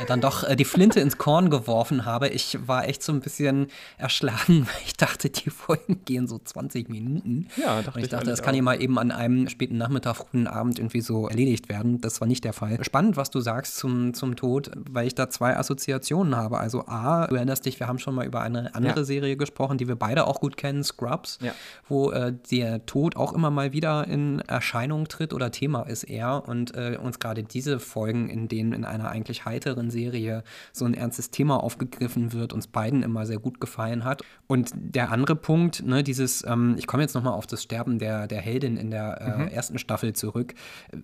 äh, dann doch äh, die Flinte ins Korn geworfen habe. Ich war echt so ein bisschen erschlagen, weil ich dachte, die Folgen gehen so 20 Minuten. Ja, dachte und ich dachte, das kann ja mal eben an einem späten Nachmittag, frühen Abend irgendwie so erledigt werden. Das war nicht der Fall. Spannend, was du sagst zum, zum Tod, weil ich da zwei Assoziationen habe. Also A, du erinnerst dich, wir haben schon mal über eine andere ja. Serie gesprochen, die wir beide auch gut kennen, Scrubs, ja. wo äh, der Tod auch immer mal wieder in Erscheinung tritt oder Thema ist er und äh, uns gerade diese Folgen, in denen in einer eigentlich heiteren Serie so ein ernstes Thema aufgegriffen wird, uns beiden immer sehr gut gefallen hat. Und der andere Punkt, ne, dieses, ähm, ich komme jetzt nochmal auf das Sterben der, der Heldin in der äh, mhm. ersten Staffel zurück,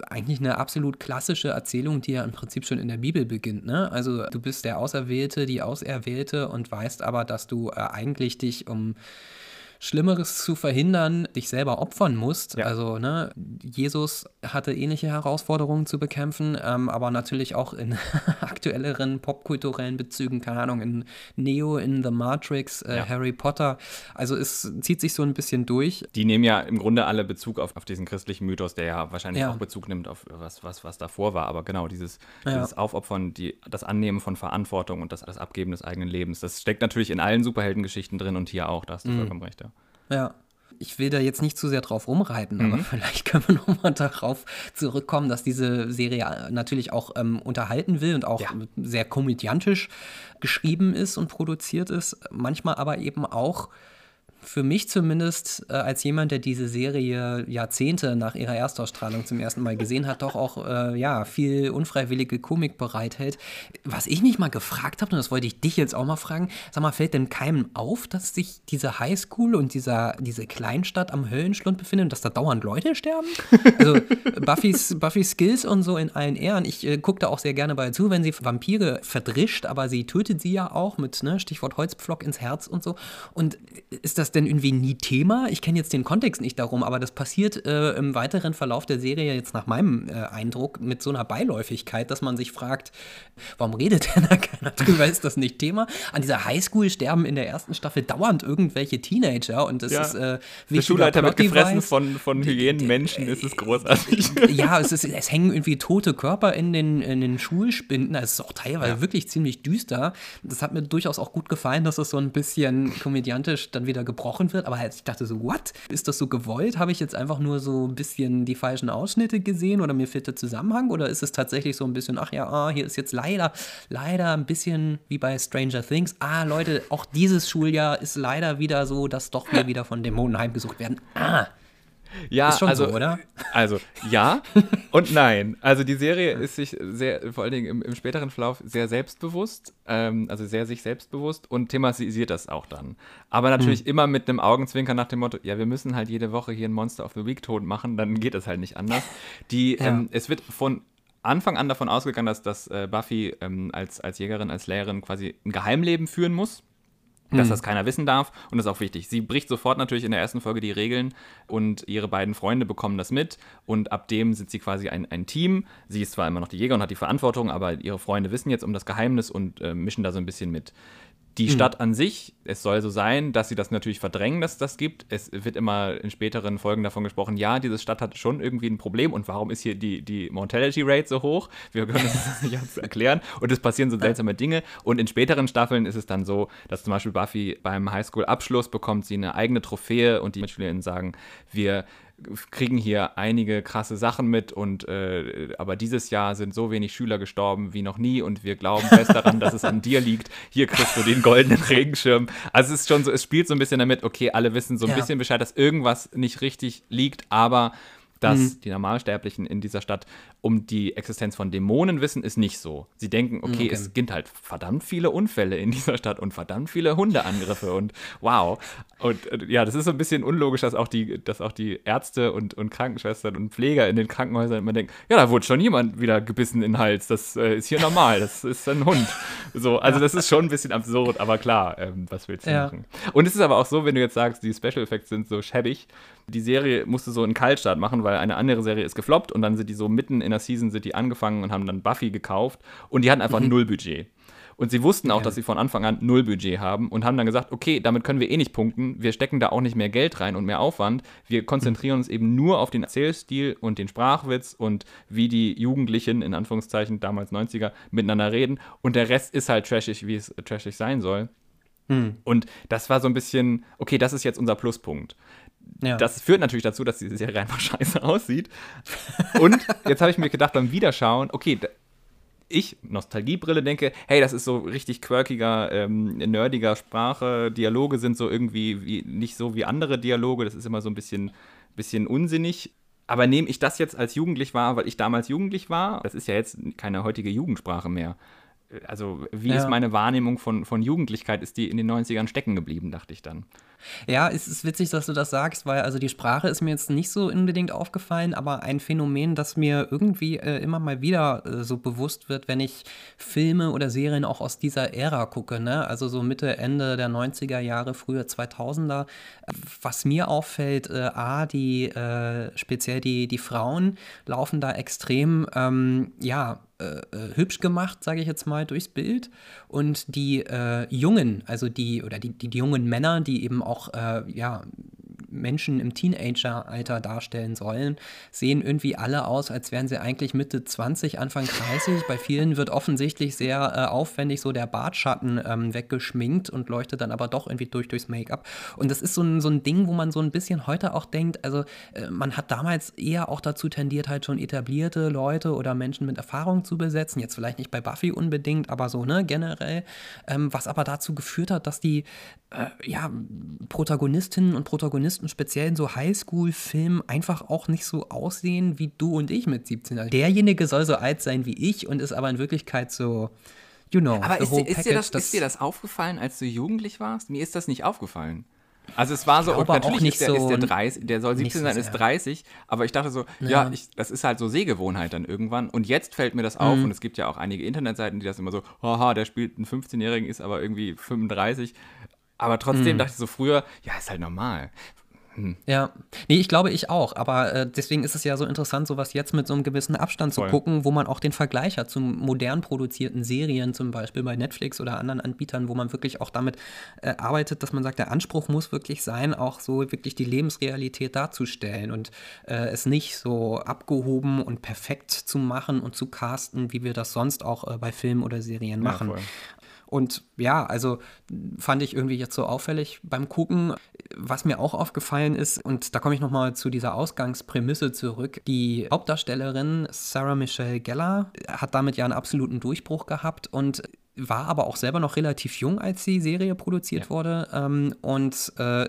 eigentlich eine absolut klassische Erzählung, die ja im Prinzip schon in der Bibel beginnt. Ne? Also du bist bist der Auserwählte, die Auserwählte und weißt aber, dass du äh, eigentlich dich um Schlimmeres zu verhindern, dich selber opfern musst. Ja. Also, ne, Jesus hatte ähnliche Herausforderungen zu bekämpfen, ähm, aber natürlich auch in aktuelleren popkulturellen Bezügen, keine Ahnung, in Neo, in The Matrix, äh, ja. Harry Potter. Also es zieht sich so ein bisschen durch. Die nehmen ja im Grunde alle Bezug auf, auf diesen christlichen Mythos, der ja wahrscheinlich ja. auch Bezug nimmt auf was, was, was davor war. Aber genau, dieses, dieses Aufopfern, die, das Annehmen von Verantwortung und das, das Abgeben des eigenen Lebens, das steckt natürlich in allen Superheldengeschichten drin und hier auch, da hast du mhm. vollkommen recht. Ja. Ich will da jetzt nicht zu sehr drauf rumreiten, mhm. aber vielleicht können wir nochmal darauf zurückkommen, dass diese Serie natürlich auch ähm, unterhalten will und auch ja. sehr komödiantisch geschrieben ist und produziert ist, manchmal aber eben auch für mich zumindest, äh, als jemand, der diese Serie Jahrzehnte nach ihrer Erstausstrahlung zum ersten Mal gesehen hat, doch auch äh, ja, viel unfreiwillige Komik bereithält. Was ich mich mal gefragt habe, und das wollte ich dich jetzt auch mal fragen, sag mal, fällt denn keinem auf, dass sich diese Highschool und dieser, diese Kleinstadt am Höllenschlund befindet und dass da dauernd Leute sterben? Also Buffys, Buffys Skills und so in allen Ehren. Ich äh, gucke da auch sehr gerne bei zu, wenn sie Vampire verdrischt, aber sie tötet sie ja auch mit ne, Stichwort Holzpflock ins Herz und so. Und ist das denn irgendwie nie Thema? Ich kenne jetzt den Kontext nicht darum, aber das passiert äh, im weiteren Verlauf der Serie jetzt nach meinem äh, Eindruck mit so einer Beiläufigkeit, dass man sich fragt, warum redet denn da keiner drüber? Ist das nicht Thema? An dieser Highschool sterben in der ersten Staffel dauernd irgendwelche Teenager und das ja. ist äh, Der Schulleiter wird gefressen von, von Hyänenmenschen, ist es großartig. Ja, es, ist, es hängen irgendwie tote Körper in den, in den Schulspinden. Es ist auch teilweise ja. wirklich ziemlich düster. Das hat mir durchaus auch gut gefallen, dass es so ein bisschen komödiantisch dann wieder gebrochen gebrochen wird, aber halt, ich dachte so, what? Ist das so gewollt? Habe ich jetzt einfach nur so ein bisschen die falschen Ausschnitte gesehen oder mir fehlt der Zusammenhang? Oder ist es tatsächlich so ein bisschen, ach ja, ah, hier ist jetzt leider, leider ein bisschen wie bei Stranger Things. Ah, Leute, auch dieses Schuljahr ist leider wieder so, dass doch wir wieder von Dämonen heimgesucht werden. Ah, ja, ist schon also, so, oder? Also ja und nein. Also die Serie ist sich sehr, vor allen Dingen im, im späteren Verlauf, sehr selbstbewusst, ähm, also sehr sich selbstbewusst und thematisiert das auch dann. Aber natürlich hm. immer mit einem Augenzwinker nach dem Motto, ja, wir müssen halt jede Woche hier ein Monster of the Week tot machen, dann geht es halt nicht anders. Die, ja. ähm, es wird von Anfang an davon ausgegangen, dass, dass äh, Buffy ähm, als, als Jägerin, als Lehrerin quasi ein Geheimleben führen muss dass mhm. das keiner wissen darf und das ist auch wichtig. Sie bricht sofort natürlich in der ersten Folge die Regeln und ihre beiden Freunde bekommen das mit und ab dem sind sie quasi ein, ein Team. Sie ist zwar immer noch die Jäger und hat die Verantwortung, aber ihre Freunde wissen jetzt um das Geheimnis und äh, mischen da so ein bisschen mit die mhm. Stadt an sich, es soll so sein, dass sie das natürlich verdrängen, dass es das gibt. Es wird immer in späteren Folgen davon gesprochen, ja, diese Stadt hat schon irgendwie ein Problem und warum ist hier die, die Mortality Rate so hoch? Wir können das nicht erklären und es passieren so seltsame Dinge. Und in späteren Staffeln ist es dann so, dass zum Beispiel Buffy beim Highschool-Abschluss bekommt sie eine eigene Trophäe und die Mitschülerinnen sagen, wir kriegen hier einige krasse Sachen mit und äh, aber dieses Jahr sind so wenig Schüler gestorben wie noch nie und wir glauben fest daran, dass es an dir liegt. Hier kriegst du den goldenen Regenschirm. Also es ist schon so, es spielt so ein bisschen damit, okay, alle wissen so ein ja. bisschen Bescheid, dass irgendwas nicht richtig liegt, aber dass mhm. die Normalsterblichen in dieser Stadt um die Existenz von Dämonen wissen, ist nicht so. Sie denken, okay, okay, es gibt halt verdammt viele Unfälle in dieser Stadt und verdammt viele Hundeangriffe und wow. Und äh, ja, das ist so ein bisschen unlogisch, dass auch die, dass auch die Ärzte und, und Krankenschwestern und Pfleger in den Krankenhäusern immer denken, ja, da wurde schon jemand wieder gebissen in den Hals. Das äh, ist hier normal, das ist ein Hund. So, also das ist schon ein bisschen absurd, aber klar, ähm, was willst du ja. machen? Und es ist aber auch so, wenn du jetzt sagst, die Special Effects sind so schäbig, die Serie musste so einen Kaltstart machen, weil eine andere Serie ist gefloppt und dann sind die so mitten in der Season sind die angefangen und haben dann Buffy gekauft und die hatten einfach mhm. null Budget. Und sie wussten auch, ja. dass sie von Anfang an null Budget haben und haben dann gesagt, okay, damit können wir eh nicht punkten, wir stecken da auch nicht mehr Geld rein und mehr Aufwand. Wir konzentrieren uns eben nur auf den Erzählstil und den Sprachwitz und wie die Jugendlichen, in Anführungszeichen, damals 90er, miteinander reden. Und der Rest ist halt trashig, wie es trashig sein soll. Hm. Und das war so ein bisschen, okay, das ist jetzt unser Pluspunkt. Ja. Das führt natürlich dazu, dass diese Serie einfach scheiße aussieht. Und jetzt habe ich mir gedacht beim Wiederschauen, okay, ich, Nostalgiebrille, denke, hey, das ist so richtig quirkiger, ähm, nerdiger Sprache. Dialoge sind so irgendwie wie, nicht so wie andere Dialoge. Das ist immer so ein bisschen, bisschen unsinnig. Aber nehme ich das jetzt als jugendlich wahr, weil ich damals jugendlich war? Das ist ja jetzt keine heutige Jugendsprache mehr also wie ja. ist meine Wahrnehmung von, von Jugendlichkeit? Ist die in den 90ern stecken geblieben, dachte ich dann. Ja, es ist witzig, dass du das sagst, weil also die Sprache ist mir jetzt nicht so unbedingt aufgefallen, aber ein Phänomen, das mir irgendwie äh, immer mal wieder äh, so bewusst wird, wenn ich Filme oder Serien auch aus dieser Ära gucke, ne? also so Mitte, Ende der 90er Jahre, frühe 2000er. Was mir auffällt, äh, A, die, äh, speziell die, die Frauen laufen da extrem, ähm, ja, äh, äh, hübsch gemacht, sage ich jetzt mal, durchs Bild. Und die äh, Jungen, also die, oder die, die, die, jungen Männer, die eben auch, äh, ja, Menschen im Teenager-Alter darstellen sollen, sehen irgendwie alle aus, als wären sie eigentlich Mitte 20, Anfang 30. Bei vielen wird offensichtlich sehr äh, aufwendig so der Bartschatten ähm, weggeschminkt und leuchtet dann aber doch irgendwie durch durchs Make-up. Und das ist so ein, so ein Ding, wo man so ein bisschen heute auch denkt, also äh, man hat damals eher auch dazu tendiert, halt schon etablierte Leute oder Menschen mit Erfahrung zu besetzen. Jetzt vielleicht nicht bei Buffy unbedingt, aber so, ne, generell. Ähm, was aber dazu geführt hat, dass die äh, ja, Protagonistinnen und Protagonisten speziell in so Highschool-Filmen einfach auch nicht so aussehen wie du und ich mit 17. Also derjenige soll so alt sein wie ich und ist aber in Wirklichkeit so, you know. Aber ist dir, ist, dir das, das, ist dir das aufgefallen, als du jugendlich warst? Mir ist das nicht aufgefallen. Also es war so, und natürlich nicht ist, der, so ist der 30, der soll 17 sein, ist 30, aber ich dachte so, ja, ja ich, das ist halt so Sehgewohnheit dann irgendwann. Und jetzt fällt mir das auf mhm. und es gibt ja auch einige Internetseiten, die das immer so, haha, der spielt einen 15-Jährigen, ist aber irgendwie 35. Aber trotzdem mhm. dachte ich so früher, ja, ist halt normal. Hm. Ja, nee, ich glaube ich auch, aber äh, deswegen ist es ja so interessant, sowas jetzt mit so einem gewissen Abstand Voll. zu gucken, wo man auch den Vergleich hat zu modern produzierten Serien, zum Beispiel bei Netflix oder anderen Anbietern, wo man wirklich auch damit äh, arbeitet, dass man sagt, der Anspruch muss wirklich sein, auch so wirklich die Lebensrealität darzustellen und äh, es nicht so abgehoben und perfekt zu machen und zu casten, wie wir das sonst auch äh, bei Filmen oder Serien machen. Ja, und ja, also fand ich irgendwie jetzt so auffällig beim Gucken. Was mir auch aufgefallen ist, und da komme ich nochmal zu dieser Ausgangsprämisse zurück, die Hauptdarstellerin Sarah Michelle Gellar hat damit ja einen absoluten Durchbruch gehabt und war aber auch selber noch relativ jung, als die Serie produziert ja. wurde. Ähm, und äh,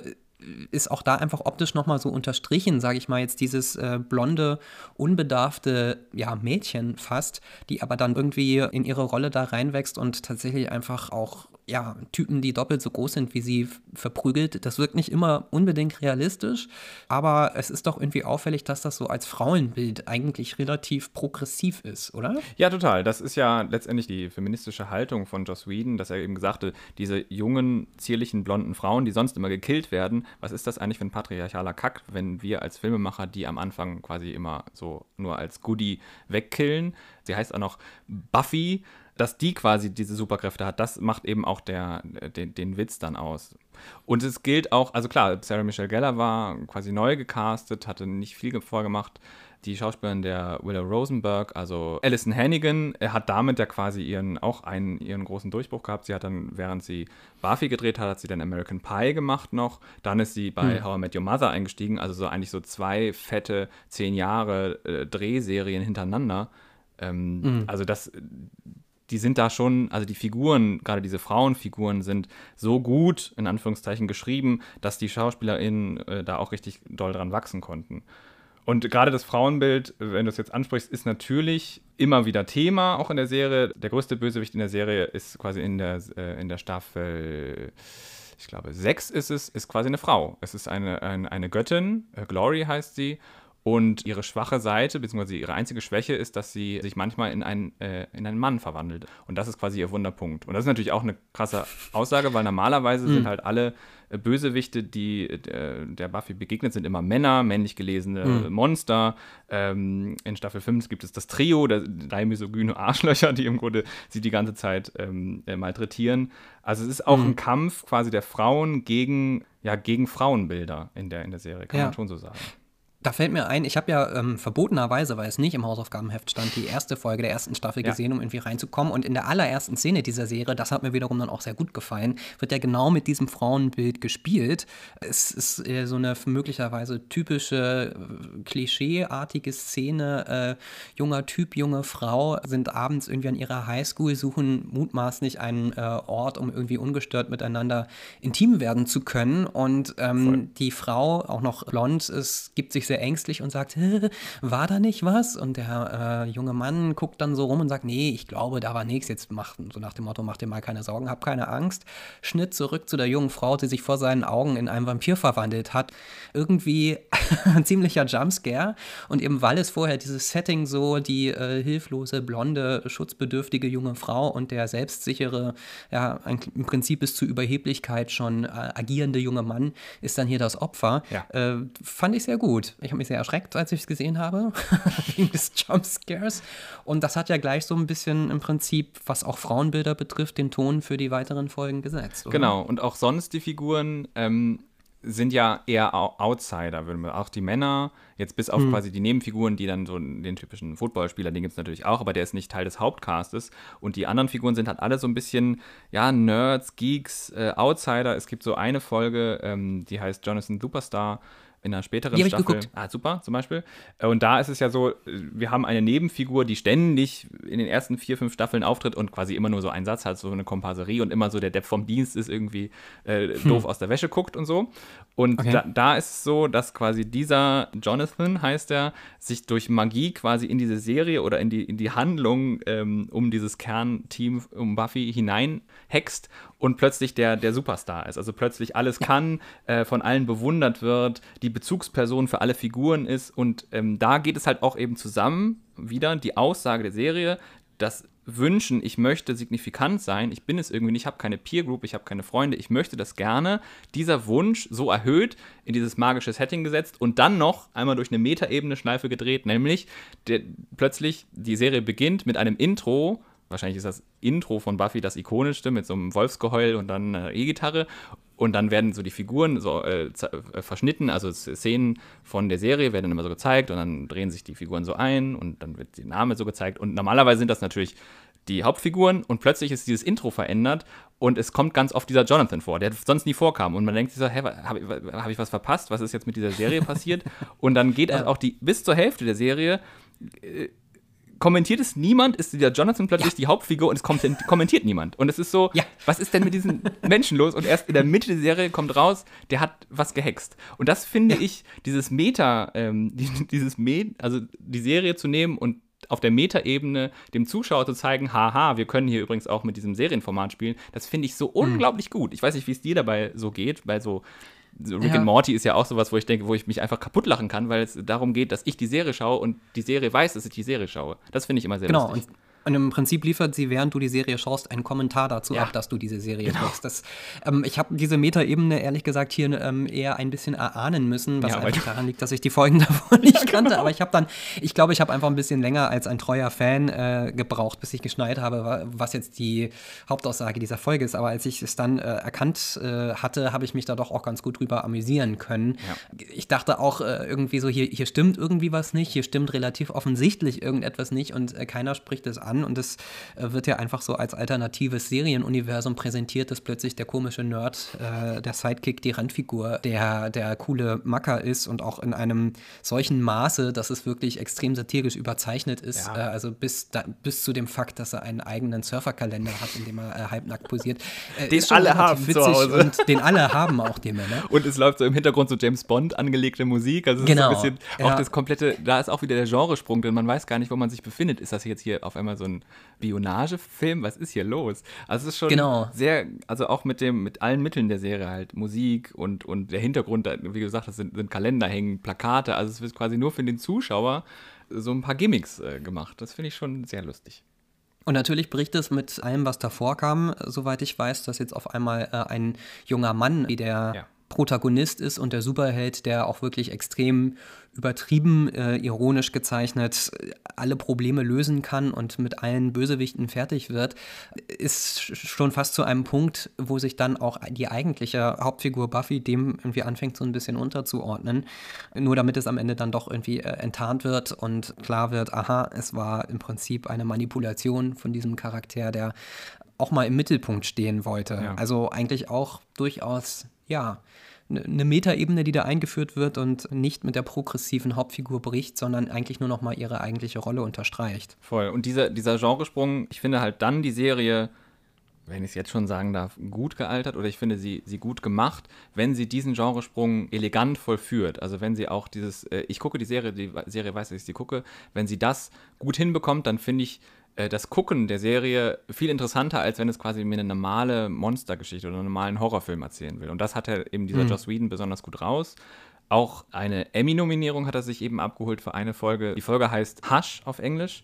ist auch da einfach optisch nochmal so unterstrichen, sage ich mal, jetzt dieses äh, blonde, unbedarfte ja, Mädchen fast, die aber dann irgendwie in ihre Rolle da reinwächst und tatsächlich einfach auch ja, Typen, die doppelt so groß sind wie sie, verprügelt. Das wirkt nicht immer unbedingt realistisch, aber es ist doch irgendwie auffällig, dass das so als Frauenbild eigentlich relativ progressiv ist, oder? Ja, total. Das ist ja letztendlich die feministische Haltung von Joss Whedon, dass er eben sagte, diese jungen, zierlichen, blonden Frauen, die sonst immer gekillt werden, was ist das eigentlich für ein patriarchaler Kack, wenn wir als Filmemacher die am Anfang quasi immer so nur als Goodie wegkillen? Sie heißt auch noch Buffy dass die quasi diese Superkräfte hat, das macht eben auch der, den, den Witz dann aus. Und es gilt auch, also klar, Sarah Michelle Gellar war quasi neu gecastet, hatte nicht viel vorgemacht. die Schauspielerin der Willow Rosenberg, also Alison Hannigan, hat damit ja quasi ihren auch einen ihren großen Durchbruch gehabt. Sie hat dann, während sie Buffy gedreht hat, hat sie dann American Pie gemacht noch. Dann ist sie bei hm. How I Met Your Mother eingestiegen, also so eigentlich so zwei fette zehn Jahre äh, Drehserien hintereinander. Ähm, mhm. Also das, die sind da schon, also die Figuren, gerade diese Frauenfiguren sind so gut, in Anführungszeichen, geschrieben, dass die SchauspielerInnen äh, da auch richtig doll dran wachsen konnten. Und gerade das Frauenbild, wenn du es jetzt ansprichst, ist natürlich immer wieder Thema, auch in der Serie. Der größte Bösewicht in der Serie ist quasi in der, äh, in der Staffel, ich glaube, sechs ist es, ist quasi eine Frau. Es ist eine, eine, eine Göttin, äh, Glory heißt sie, und ihre schwache Seite, beziehungsweise ihre einzige Schwäche ist, dass sie sich manchmal in einen, äh, in einen Mann verwandelt. Und das ist quasi ihr Wunderpunkt. Und das ist natürlich auch eine krasse Aussage, weil normalerweise mhm. sind halt alle äh, Bösewichte, die äh, der Buffy begegnet, sind immer Männer, männlich gelesene mhm. Monster. Ähm, in Staffel 5 gibt es das Trio, der drei misogyne Arschlöcher, die im Grunde sie die ganze Zeit ähm, äh, malträtieren. Also es ist auch mhm. ein Kampf quasi der Frauen gegen, ja, gegen Frauenbilder in der, in der Serie, kann ja. man schon so sagen. Da fällt mir ein, ich habe ja ähm, verbotenerweise, weil es nicht im Hausaufgabenheft stand, die erste Folge der ersten Staffel ja. gesehen, um irgendwie reinzukommen. Und in der allerersten Szene dieser Serie, das hat mir wiederum dann auch sehr gut gefallen, wird ja genau mit diesem Frauenbild gespielt. Es ist äh, so eine möglicherweise typische, äh, klischeeartige Szene. Äh, junger Typ, junge Frau sind abends irgendwie an ihrer Highschool, suchen mutmaßlich einen äh, Ort, um irgendwie ungestört miteinander intim werden zu können. Und ähm, die Frau, auch noch blond, es gibt sich sehr sehr ängstlich und sagt, war da nicht was? Und der äh, junge Mann guckt dann so rum und sagt, nee, ich glaube, da war nichts. Jetzt macht, so nach dem Motto, mach dir mal keine Sorgen, hab keine Angst. Schnitt zurück zu der jungen Frau, die sich vor seinen Augen in einen Vampir verwandelt hat. Irgendwie ein ziemlicher Jumpscare. Und eben weil es vorher dieses Setting so, die äh, hilflose, blonde, schutzbedürftige junge Frau und der selbstsichere, ja, ein, im Prinzip bis zur Überheblichkeit schon äh, agierende junge Mann ist dann hier das Opfer. Ja. Äh, fand ich sehr gut. Ich habe mich sehr erschreckt, als ich es gesehen habe, wegen des Jumpscares. Und das hat ja gleich so ein bisschen im Prinzip, was auch Frauenbilder betrifft, den Ton für die weiteren Folgen gesetzt. Oder? Genau, und auch sonst die Figuren ähm, sind ja eher Outsider, würden wir. Auch die Männer, jetzt bis auf hm. quasi die Nebenfiguren, die dann so den typischen Footballspieler, den gibt es natürlich auch, aber der ist nicht Teil des Hauptcastes. Und die anderen Figuren sind halt alle so ein bisschen, ja, Nerds, Geeks, äh, Outsider. Es gibt so eine Folge, ähm, die heißt Jonathan Superstar in einer späteren die Staffel. Ah, super, zum Beispiel. Äh, und da ist es ja so, wir haben eine Nebenfigur, die ständig in den ersten vier, fünf Staffeln auftritt und quasi immer nur so einen Satz hat, so eine Komparserie und immer so der Depp vom Dienst ist irgendwie äh, hm. doof aus der Wäsche guckt und so. Und okay. da, da, ist es so, dass quasi dieser Jonathan, heißt er, sich durch Magie quasi in diese Serie oder in die, in die Handlung ähm, um dieses Kernteam um Buffy hineinhext und plötzlich der, der Superstar ist. Also plötzlich alles kann, äh, von allen bewundert wird, die Bezugsperson für alle Figuren ist. Und ähm, da geht es halt auch eben zusammen, wieder die Aussage der Serie, das Wünschen, ich möchte signifikant sein, ich bin es irgendwie nicht, ich habe keine Peer Group, ich habe keine Freunde, ich möchte das gerne, dieser Wunsch so erhöht in dieses magische Setting gesetzt und dann noch einmal durch eine Metaebene Schleife gedreht, nämlich der, plötzlich die Serie beginnt mit einem Intro, wahrscheinlich ist das Intro von Buffy das ikonischste mit so einem Wolfsgeheul und dann eine E-Gitarre. Und dann werden so die Figuren so äh, äh, verschnitten, also Szenen von der Serie werden immer so gezeigt und dann drehen sich die Figuren so ein und dann wird der Name so gezeigt. Und normalerweise sind das natürlich die Hauptfiguren und plötzlich ist dieses Intro verändert und es kommt ganz oft dieser Jonathan vor, der sonst nie vorkam. Und man denkt sich so, hä, habe ich, hab ich was verpasst? Was ist jetzt mit dieser Serie passiert? Und dann geht ja. auch die bis zur Hälfte der Serie äh, kommentiert es niemand, ist dieser Jonathan plötzlich ja. die Hauptfigur und es kommentiert niemand. Und es ist so, ja. was ist denn mit diesen Menschen los? Und erst in der Mitte der Serie kommt raus, der hat was gehext. Und das finde ja. ich, dieses Meta, ähm, dieses Me also die Serie zu nehmen und auf der Metaebene dem Zuschauer zu zeigen, haha, wir können hier übrigens auch mit diesem Serienformat spielen, das finde ich so mhm. unglaublich gut. Ich weiß nicht, wie es dir dabei so geht, bei so Rick ja. and Morty ist ja auch sowas, wo ich denke, wo ich mich einfach kaputt lachen kann, weil es darum geht, dass ich die Serie schaue und die Serie weiß, dass ich die Serie schaue. Das finde ich immer sehr genau. lustig. Und Und im Prinzip liefert sie, während du die Serie schaust, einen Kommentar dazu Ja. ab, dass du diese Serie Genau. guckst. Das, ähm, ich habe diese Metaebene ehrlich gesagt hier ähm, eher ein bisschen erahnen müssen, was Ja, einfach daran liegt, dass ich die Folgen davor nicht kannte. Aber ich habe dann, ich glaube, ich habe einfach ein bisschen länger als ein treuer Fan äh, gebraucht, bis ich geschnallt habe, wa- was jetzt die Hauptaussage dieser Folge ist. Aber als ich es dann äh, erkannt äh, hatte, habe ich mich da doch auch ganz gut drüber amüsieren können. Ich dachte auch äh, irgendwie so, hier, hier stimmt irgendwie was nicht, hier stimmt relativ offensichtlich irgendetwas nicht und äh, keiner spricht es an und es äh, wird ja einfach so als alternatives Serienuniversum präsentiert, dass plötzlich der komische Nerd, äh, der Sidekick, die Randfigur, der, der coole Macker ist und auch in einem solchen Maße, dass es wirklich extrem satirisch überzeichnet ist, Ja. äh, also bis, da, bis zu dem Fakt, dass er einen eigenen Surferkalender hat, in dem er äh, halbnackt posiert. Äh, Den alle haben zu witzig Hause. Und den alle haben auch, die Männer. Und es läuft so im Hintergrund so James Bond angelegte Musik. Also es Genau, ist so ein bisschen auch ja. das komplette, da ist auch wieder der Genresprung drin. Man weiß gar nicht, wo man sich befindet. Ist das jetzt hier auf einmal so ein Spionagefilm? Was ist hier los? Also es ist schon Genau. sehr, also auch mit dem, mit allen Mitteln der Serie halt, Musik und, und der Hintergrund, wie gesagt, das sind, sind Kalender hängen, Plakate. Also es wird quasi nur für den Zuschauer so ein paar Gimmicks äh, gemacht. Das finde ich schon sehr lustig. Und natürlich bricht es mit allem, was davor kam, soweit ich weiß, dass jetzt auf einmal äh, ein junger Mann, wie der Ja. Protagonist ist und der Superheld, der auch wirklich extrem übertrieben, äh, ironisch gezeichnet, alle Probleme lösen kann und mit allen Bösewichten fertig wird, ist sch- schon fast zu einem Punkt, wo sich dann auch die eigentliche Hauptfigur Buffy dem irgendwie anfängt, so ein bisschen unterzuordnen. Nur damit es am Ende dann doch irgendwie äh, enttarnt wird und klar wird, aha, es war im Prinzip eine Manipulation von diesem Charakter, der auch mal im Mittelpunkt stehen wollte. Ja. Also eigentlich auch durchaus, ja, eine Metaebene, die da eingeführt wird und nicht mit der progressiven Hauptfigur bricht, sondern eigentlich nur noch mal ihre eigentliche Rolle unterstreicht. Voll. Und dieser, dieser Genresprung, ich finde halt dann die Serie, wenn ich es jetzt schon sagen darf, gut gealtert oder ich finde sie, sie gut gemacht, wenn sie diesen Genresprung elegant vollführt. Also wenn sie auch dieses, äh, ich gucke die Serie, die Serie weiß, dass ich sie gucke, wenn sie das gut hinbekommt, dann finde ich äh, das Gucken der Serie viel interessanter, als wenn es quasi mir eine normale Monstergeschichte oder einen normalen Horrorfilm erzählen will. Und das hat er eben dieser Joss Whedon besonders gut raus. Auch eine Emmy-Nominierung hat er sich eben abgeholt für eine Folge. Die Folge heißt Hush auf Englisch.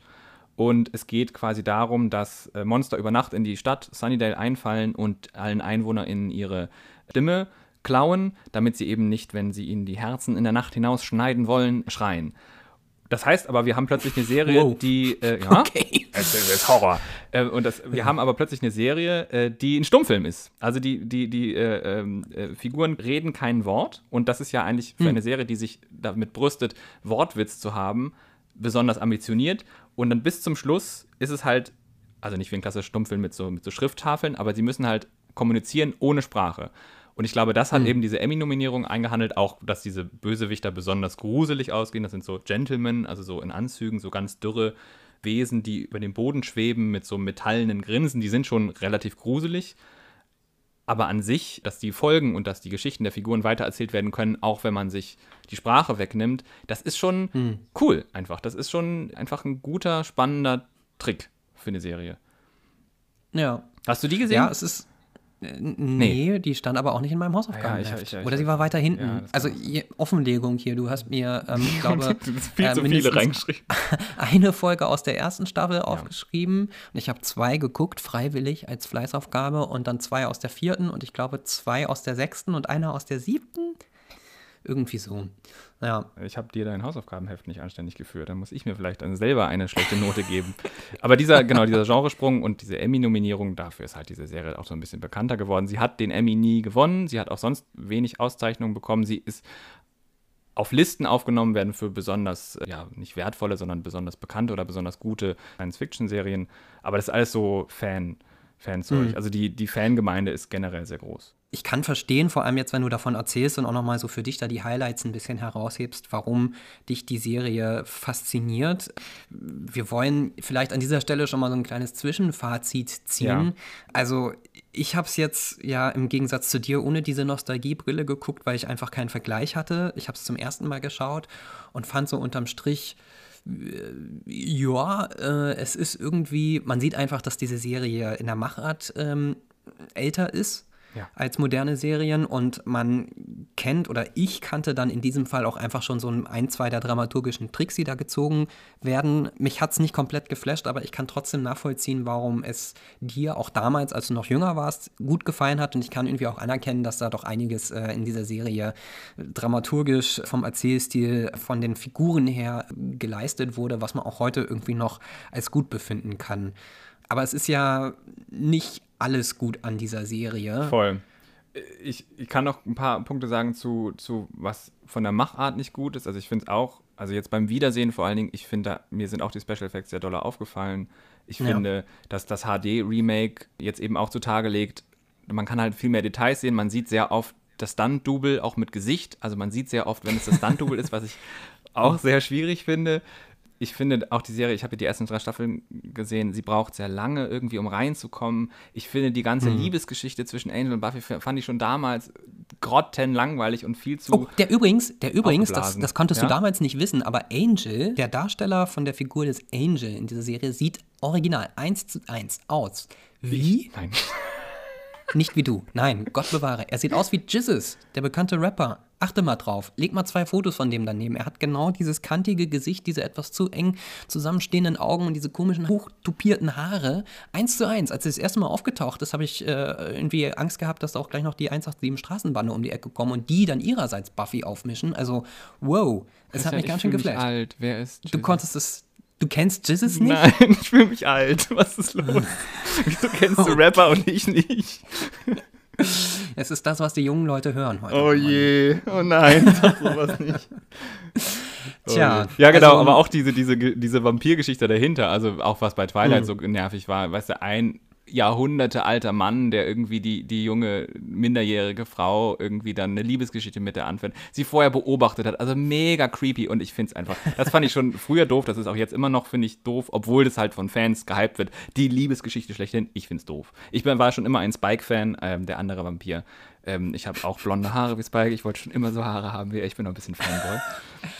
Und es geht quasi darum, dass äh, Monster über Nacht in die Stadt Sunnydale einfallen und allen EinwohnerInnen ihre Stimme klauen, damit sie eben nicht, wenn sie ihnen die Herzen in der Nacht hinaus schneiden wollen, schreien. Das heißt aber, wir haben plötzlich eine Serie, Wow. die, äh, ja, Okay. Es ist, Horror. Äh, und das, wir haben aber plötzlich eine Serie, äh, die ein Stummfilm ist. Also die, die, die äh, ähm, äh, Figuren reden kein Wort. Und das ist ja eigentlich für eine Serie, die sich damit brüstet, Wortwitz zu haben, besonders ambitioniert. Und dann bis zum Schluss ist es halt, also nicht wie ein klassischer Stummfilm mit so, mit so Schrifttafeln, aber sie müssen halt kommunizieren ohne Sprache. Und ich glaube, das hat eben diese Emmy-Nominierung eingehandelt, auch, dass diese Bösewichter besonders gruselig ausgehen. Das sind so Gentlemen, also so in Anzügen, so ganz dürre Wesen, die über dem Boden schweben mit so metallenen Grinsen. Die sind schon relativ gruselig. Aber an sich, dass die Folgen und dass die Geschichten der Figuren weitererzählt werden können, auch wenn man sich die Sprache wegnimmt, das ist schon cool einfach. Das ist schon einfach ein guter, spannender Trick für eine Serie. Ja. Hast du die gesehen? Ja, es ist. Äh, Nee, die stand aber auch nicht in meinem Hausaufgabenheft. Ja, ich- ich- ich- Oder sie war weiter hinten. Ja, also je, Offenlegung hier. Du hast mir, ähm, ich glaube, viel äh, zu viele reingeschrieben. eine Folge aus der ersten Staffel aufgeschrieben. Und ich habe zwei geguckt, freiwillig als Fleißaufgabe. Und dann zwei aus der vierten und ich glaube zwei aus der sechsten und eine aus der siebten. Irgendwie so. Ja, Ich habe dir dein Hausaufgabenheft nicht anständig geführt. Dann muss ich mir vielleicht dann selber eine schlechte Note geben. Aber dieser, genau, dieser Genresprung und diese Emmy-Nominierung, dafür ist halt diese Serie auch so ein bisschen bekannter geworden. Sie hat den Emmy nie gewonnen. Sie hat auch sonst wenig Auszeichnungen bekommen. Sie ist auf Listen aufgenommen werden für besonders, ja, nicht wertvolle, sondern besonders bekannte oder besonders gute Science-Fiction-Serien. Aber das ist alles so Fan, Fanzeug. Also die, die Fangemeinde ist generell sehr groß. ich kann verstehen, vor allem jetzt, wenn du davon erzählst und auch nochmal so für dich da die Highlights ein bisschen heraushebst, warum dich die Serie fasziniert. Wir wollen vielleicht an dieser Stelle schon mal so ein kleines Zwischenfazit ziehen. Ja. Also ich habe es jetzt ja im Gegensatz zu dir ohne diese Nostalgiebrille geguckt, weil ich einfach keinen Vergleich hatte. Ich habe es zum ersten Mal geschaut und fand so unterm Strich, ja, äh, es ist irgendwie, man sieht einfach, dass diese Serie in der Machart ähm, älter ist Ja. als moderne Serien und man kennt oder ich kannte dann in diesem Fall auch einfach schon so ein, zwei der dramaturgischen Tricks, die da gezogen werden. Mich hat es nicht komplett geflasht, aber ich kann trotzdem nachvollziehen, warum es dir auch damals, als du noch jünger warst, gut gefallen hat. Und ich kann irgendwie auch anerkennen, dass da doch einiges äh, in dieser Serie dramaturgisch vom Erzählstil, von den Figuren her geleistet wurde, was man auch heute irgendwie noch als gut befinden kann. Aber es ist ja nicht alles gut an dieser Serie. Voll ich, ich kann noch ein paar Punkte sagen zu, zu was von der Machart nicht gut ist. Also ich finde es auch, also jetzt beim Wiedersehen vor allen Dingen, ich finde, mir sind auch die Special Effects sehr doll aufgefallen. Ich ja. finde, dass das HD-Remake jetzt eben auch zutage legt, man kann halt viel mehr Details sehen. Man sieht sehr oft das Stunt-Double auch mit Gesicht. Also man sieht sehr oft, wenn es das Stunt-Double ist, was ich auch sehr schwierig finde ich finde auch die Serie, ich habe die ersten drei Staffeln gesehen, sie braucht sehr lange irgendwie, um reinzukommen. Ich finde die ganze mhm. Liebesgeschichte zwischen Angel und Buffy fand ich schon damals grottenlangweilig und viel zu. Oh, der übrigens, der übrigens, das, das konntest ja? du damals nicht wissen, aber Angel, der Darsteller von der Figur des Angel in dieser Serie, sieht original eins zu eins aus. Wie? Ich? Nein. Nicht wie du. Nein, Gott bewahre. Er sieht aus wie Jizzes, der bekannte Rapper. Achte mal drauf. Leg mal zwei Fotos von dem daneben. Er hat genau dieses kantige Gesicht, diese etwas zu eng zusammenstehenden Augen und diese komischen, hochtupierten Haare. Eins zu eins. Als er das erste Mal aufgetaucht ist, habe ich äh, irgendwie Angst gehabt, dass auch gleich noch die 187 Straßenbande um die Ecke kommen und die dann ihrerseits Buffy aufmischen. Also, wow. Es hat mich ganz schön geflasht. alt. Wer ist Jesus? Du konntest es Du kennst Jizzes nicht? Nein, ich fühle mich alt. Was ist los? Wieso kennst du Rapper und ich nicht? Es ist das, was die jungen Leute hören heute. Oh je, oh nein, sag sowas nicht. Tja. Oh ja, genau, also, aber auch diese, diese, diese Vampirgeschichte dahinter, also auch was bei Twilight mh. so nervig war, weißt du, ein Jahrhunderte alter Mann, der irgendwie die, die junge, minderjährige Frau irgendwie dann eine Liebesgeschichte mit der anfängt, sie vorher beobachtet hat. Also mega creepy und ich finde es einfach, das fand ich schon früher doof, das ist auch jetzt immer noch, finde ich, doof, obwohl das halt von Fans gehypt wird. Die Liebesgeschichte schlechthin, ich finde es doof. Ich bin, war schon immer ein Spike-Fan, ähm, der andere Vampir. Ähm, ich habe auch blonde Haare wie Spike. Ich wollte schon immer so Haare haben wie er. Ich bin noch ein bisschen Fanboy.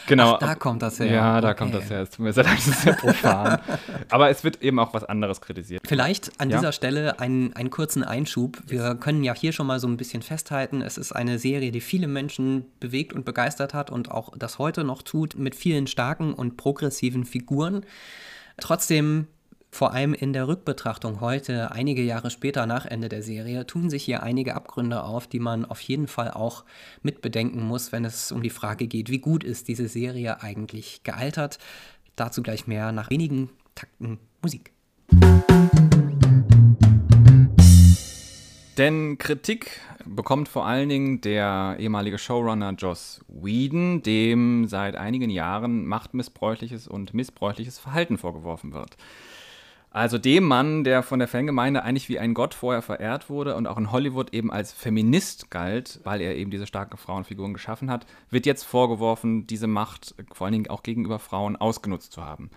Genau. Ach, da kommt das her. Ja, da okay. kommt das her. Es tut mir sehr leid, das ist sehr profan. Aber es wird eben auch was anderes kritisiert. Vielleicht an ja? dieser Stelle einen, einen kurzen Einschub. Wir können ja hier schon mal so ein bisschen festhalten. Es ist eine Serie, die viele Menschen bewegt und begeistert hat und auch das heute noch tut, mit vielen starken und progressiven Figuren. Trotzdem vor allem in der Rückbetrachtung heute, einige Jahre später nach Ende der Serie, tun sich hier einige Abgründe auf, die man auf jeden Fall auch mitbedenken muss, wenn es um die Frage geht, wie gut ist diese Serie eigentlich gealtert. Dazu gleich mehr nach wenigen Takten Musik. Denn Kritik bekommt vor allen Dingen der ehemalige Showrunner Joss Whedon, dem seit einigen Jahren machtmissbräuchliches und missbräuchliches Verhalten vorgeworfen wird. Also dem Mann, der von der Fangemeinde eigentlich wie ein Gott vorher verehrt wurde und auch in Hollywood eben als Feminist galt, weil er eben diese starken Frauenfiguren geschaffen hat, wird jetzt vorgeworfen, diese Macht vor allen Dingen auch gegenüber Frauen ausgenutzt zu haben.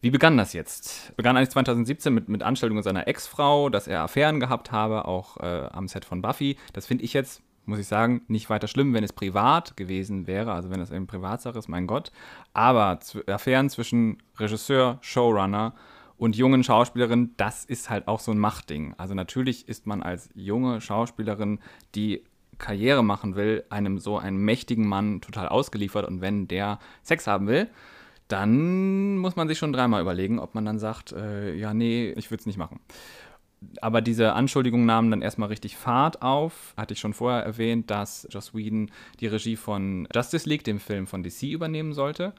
Wie begann das jetzt? Begann eigentlich 2017 mit, mit Anstellungen seiner Ex-Frau, dass er Affären gehabt habe, auch äh, am Set von Buffy. Das finde ich jetzt, muss ich sagen, nicht weiter schlimm, wenn es privat gewesen wäre, also wenn es eben Privatsache ist, mein Gott. Aber Affären zwischen Regisseur, Showrunner und jungen Schauspielerin, das ist halt auch so ein Machtding. Also natürlich ist man als junge Schauspielerin, die Karriere machen will, einem so einen mächtigen Mann total ausgeliefert und wenn der Sex haben will, dann muss man sich schon dreimal überlegen, ob man dann sagt, äh, ja, nee, ich würde es nicht machen. Aber diese Anschuldigungen nahmen dann erstmal richtig Fahrt auf. Hatte ich schon vorher erwähnt, dass Joss Whedon die Regie von Justice League, dem Film von DC, übernehmen sollte.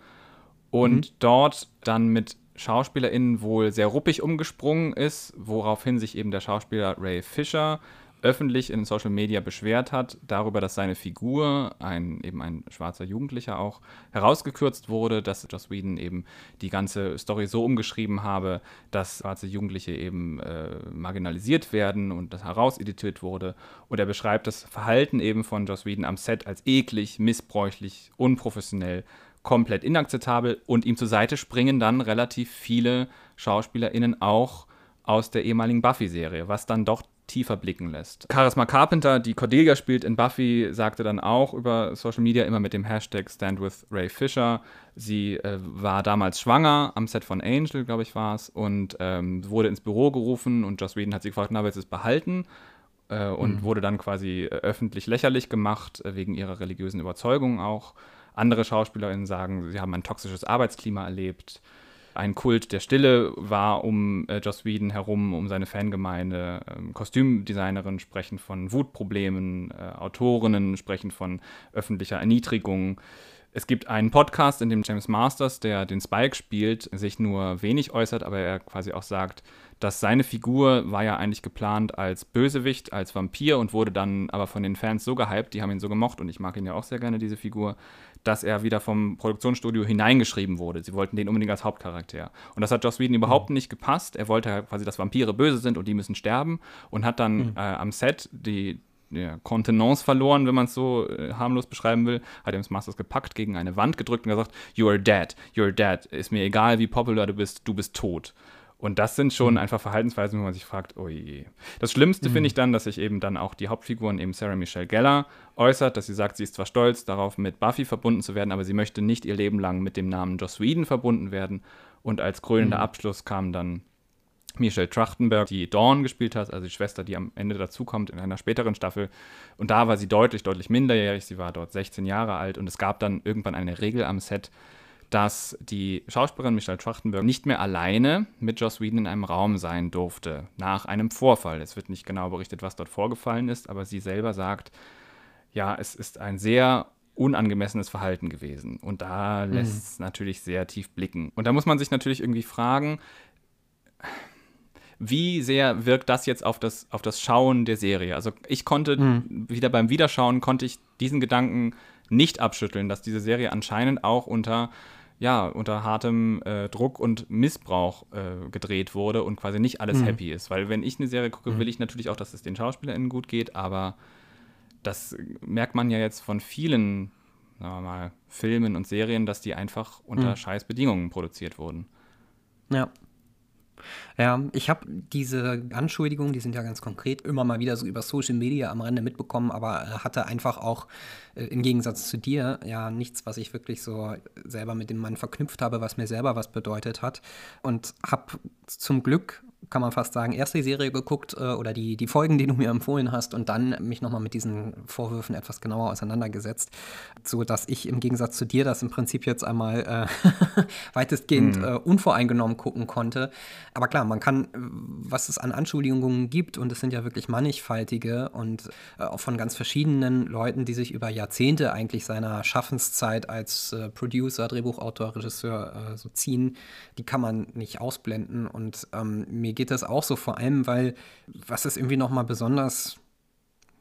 Und mhm. dort dann mit SchauspielerInnen wohl sehr ruppig umgesprungen ist, woraufhin sich eben der Schauspieler Ray Fisher öffentlich in Social Media beschwert hat, darüber, dass seine Figur, ein, eben ein schwarzer Jugendlicher auch, herausgekürzt wurde, dass Joss Whedon eben die ganze Story so umgeschrieben habe, dass schwarze Jugendliche eben äh, marginalisiert werden und das herauseditiert wurde. Und er beschreibt das Verhalten eben von Joss Whedon am Set als eklig, missbräuchlich, unprofessionell komplett inakzeptabel und ihm zur Seite springen dann relativ viele SchauspielerInnen auch aus der ehemaligen Buffy-Serie, was dann doch tiefer blicken lässt. Charisma Carpenter, die Cordelia spielt in Buffy, sagte dann auch über Social Media immer mit dem Hashtag Stand with Ray Fisher. Sie äh, war damals schwanger am Set von Angel, glaube ich, war es, und ähm, wurde ins Büro gerufen und Joss Whedon hat sie gefragt, na, willst du es behalten? äh, und mhm. wurde dann quasi äh, öffentlich lächerlich gemacht, äh, wegen ihrer religiösen Überzeugung auch. Andere SchauspielerInnen sagen, sie haben ein toxisches Arbeitsklima erlebt. Ein Kult der Stille war um äh, Joss Whedon herum, um seine Fangemeinde. Ähm, Kostümdesignerinnen sprechen von Wutproblemen, äh, Autorinnen sprechen von öffentlicher Erniedrigung. Es gibt einen Podcast, in dem James Masters, der den Spike spielt, sich nur wenig äußert, aber er quasi auch sagt, dass seine Figur war ja eigentlich geplant als Bösewicht, als Vampir und wurde dann aber von den Fans so gehypt, die haben ihn so gemocht und ich mag ihn ja auch sehr gerne, diese Figur, dass er wieder vom Produktionsstudio hineingeschrieben wurde. Sie wollten den unbedingt als Hauptcharakter. Und das hat Joss Whedon überhaupt mhm. nicht gepasst. Er wollte halt quasi, dass Vampire böse sind und die müssen sterben und hat dann mhm. äh, am Set die, ja, Kontenance verloren, wenn man es so äh, harmlos beschreiben will, hat James Masters gepackt, gegen eine Wand gedrückt und gesagt, you are dead, you are dead, ist mir egal, wie popular du bist, du bist tot. Und das sind schon mhm. einfach Verhaltensweisen, wo man sich fragt, oh je. Das Schlimmste mhm. finde ich dann, dass sich eben dann auch die Hauptfiguren, eben Sarah Michelle Geller, äußert, dass sie sagt, sie ist zwar stolz darauf, mit Buffy verbunden zu werden, aber sie möchte nicht ihr Leben lang mit dem Namen Joss Whedon verbunden werden. Und als krönender mhm. Abschluss kam dann Michelle Trachtenberg, die Dawn gespielt hat, also die Schwester, die am Ende dazukommt in einer späteren Staffel. Und da war sie deutlich, deutlich minderjährig. Sie war dort 16 Jahre alt und es gab dann irgendwann eine Regel am Set, dass die Schauspielerin Michelle Trachtenberg nicht mehr alleine mit Joss Whedon in einem Raum sein durfte, nach einem Vorfall. Es wird nicht genau berichtet, was dort vorgefallen ist, aber sie selber sagt, ja, es ist ein sehr unangemessenes Verhalten gewesen. Und da mhm. lässt es natürlich sehr tief blicken. Und da muss man sich natürlich irgendwie fragen, wie sehr wirkt das jetzt auf das, auf das Schauen der Serie? Also ich konnte mhm. wieder beim Wiederschauen, konnte ich diesen Gedanken nicht abschütteln, dass diese Serie anscheinend auch unter ja, unter hartem äh, Druck und Missbrauch äh, gedreht wurde und quasi nicht alles mhm. happy ist. Weil wenn ich eine Serie gucke, mhm. will ich natürlich auch, dass es den SchauspielerInnen gut geht, aber das merkt man ja jetzt von vielen, sagen wir mal, Filmen und Serien, dass die einfach unter mhm. scheiß Bedingungen produziert wurden. Ja, ja, ich habe diese Anschuldigungen, die sind ja ganz konkret, immer mal wieder so über Social Media am Rande mitbekommen, aber äh, hatte einfach auch äh, im Gegensatz zu dir ja nichts, was ich wirklich so selber mit dem Mann verknüpft habe, was mir selber was bedeutet hat. Und habe zum Glück kann man fast sagen, erst die Serie geguckt äh, oder die, die Folgen, die du mir empfohlen hast und dann mich nochmal mit diesen Vorwürfen etwas genauer auseinandergesetzt, so dass ich im Gegensatz zu dir das im Prinzip jetzt einmal äh, weitestgehend mhm. äh, unvoreingenommen gucken konnte. Aber klar, man kann, was es an Anschuldigungen gibt und es sind ja wirklich mannigfaltige und äh, auch von ganz verschiedenen Leuten, die sich über Jahrzehnte eigentlich seiner Schaffenszeit als äh, Producer, Drehbuchautor, Regisseur äh, so ziehen, die kann man nicht ausblenden und ähm, mir mir geht das auch so, vor allem, weil was ist irgendwie nochmal besonders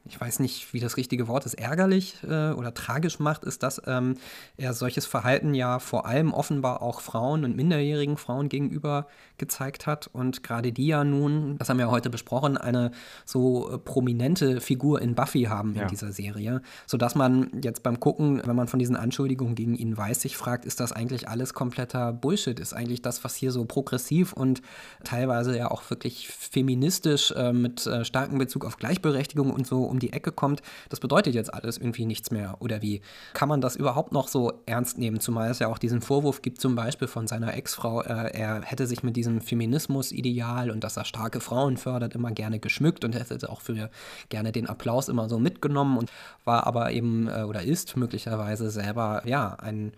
ich weiß nicht, wie das richtige Wort ist, ärgerlich äh, oder tragisch macht, ist, dass ähm, er solches Verhalten ja vor allem offenbar auch Frauen und minderjährigen Frauen gegenüber gezeigt hat. Und gerade die ja nun, das haben wir heute besprochen, eine so äh, prominente Figur in Buffy haben ja. in dieser Serie, sodass man jetzt beim Gucken, wenn man von diesen Anschuldigungen gegen ihn weiß, sich fragt, ist das eigentlich alles kompletter Bullshit? Ist eigentlich das, was hier so progressiv und teilweise ja auch wirklich feministisch äh, mit äh, starkem Bezug auf Gleichberechtigung und so um die Ecke kommt, das bedeutet jetzt alles irgendwie nichts mehr. Oder wie kann man das überhaupt noch so ernst nehmen? Zumal es ja auch diesen Vorwurf gibt, zum Beispiel von seiner Ex-Frau, äh, er hätte sich mit diesem Feminismus-Ideal und dass er starke Frauen fördert, immer gerne geschmückt und hätte auch für gerne den Applaus immer so mitgenommen und war aber eben äh, oder ist möglicherweise selber ja ein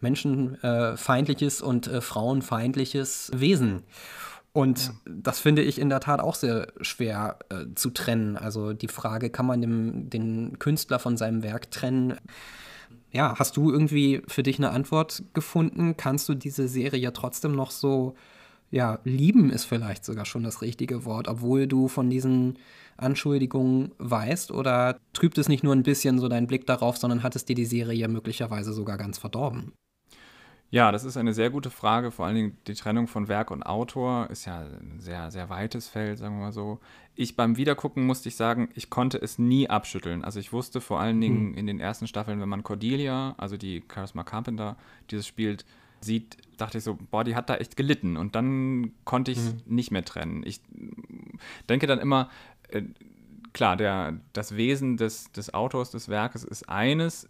menschenfeindliches und äh, frauenfeindliches Wesen. Und ja. das finde ich in der Tat auch sehr schwer äh, zu trennen. Also die Frage, kann man dem, den Künstler von seinem Werk trennen? Ja, hast du irgendwie für dich eine Antwort gefunden? Kannst du diese Serie ja trotzdem noch so, ja, lieben ist vielleicht sogar schon das richtige Wort, obwohl du von diesen Anschuldigungen weißt? Oder trübt es nicht nur ein bisschen so deinen Blick darauf, sondern hat es dir die Serie möglicherweise sogar ganz verdorben? Ja, das ist eine sehr gute Frage. Vor allen Dingen die Trennung von Werk und Autor ist ja ein sehr, sehr weites Feld, sagen wir mal so. Ich beim Wiedergucken musste ich sagen, ich konnte es nie abschütteln. Also ich wusste vor allen Dingen hm. in den ersten Staffeln, wenn man Cordelia, also die Charisma Carpenter, dieses spielt, sieht, dachte ich so, boah, die hat da echt gelitten. Und dann konnte ich mhm. nicht mehr trennen. Ich denke dann immer, äh, klar, der, das Wesen des, des Autors des Werkes ist eines,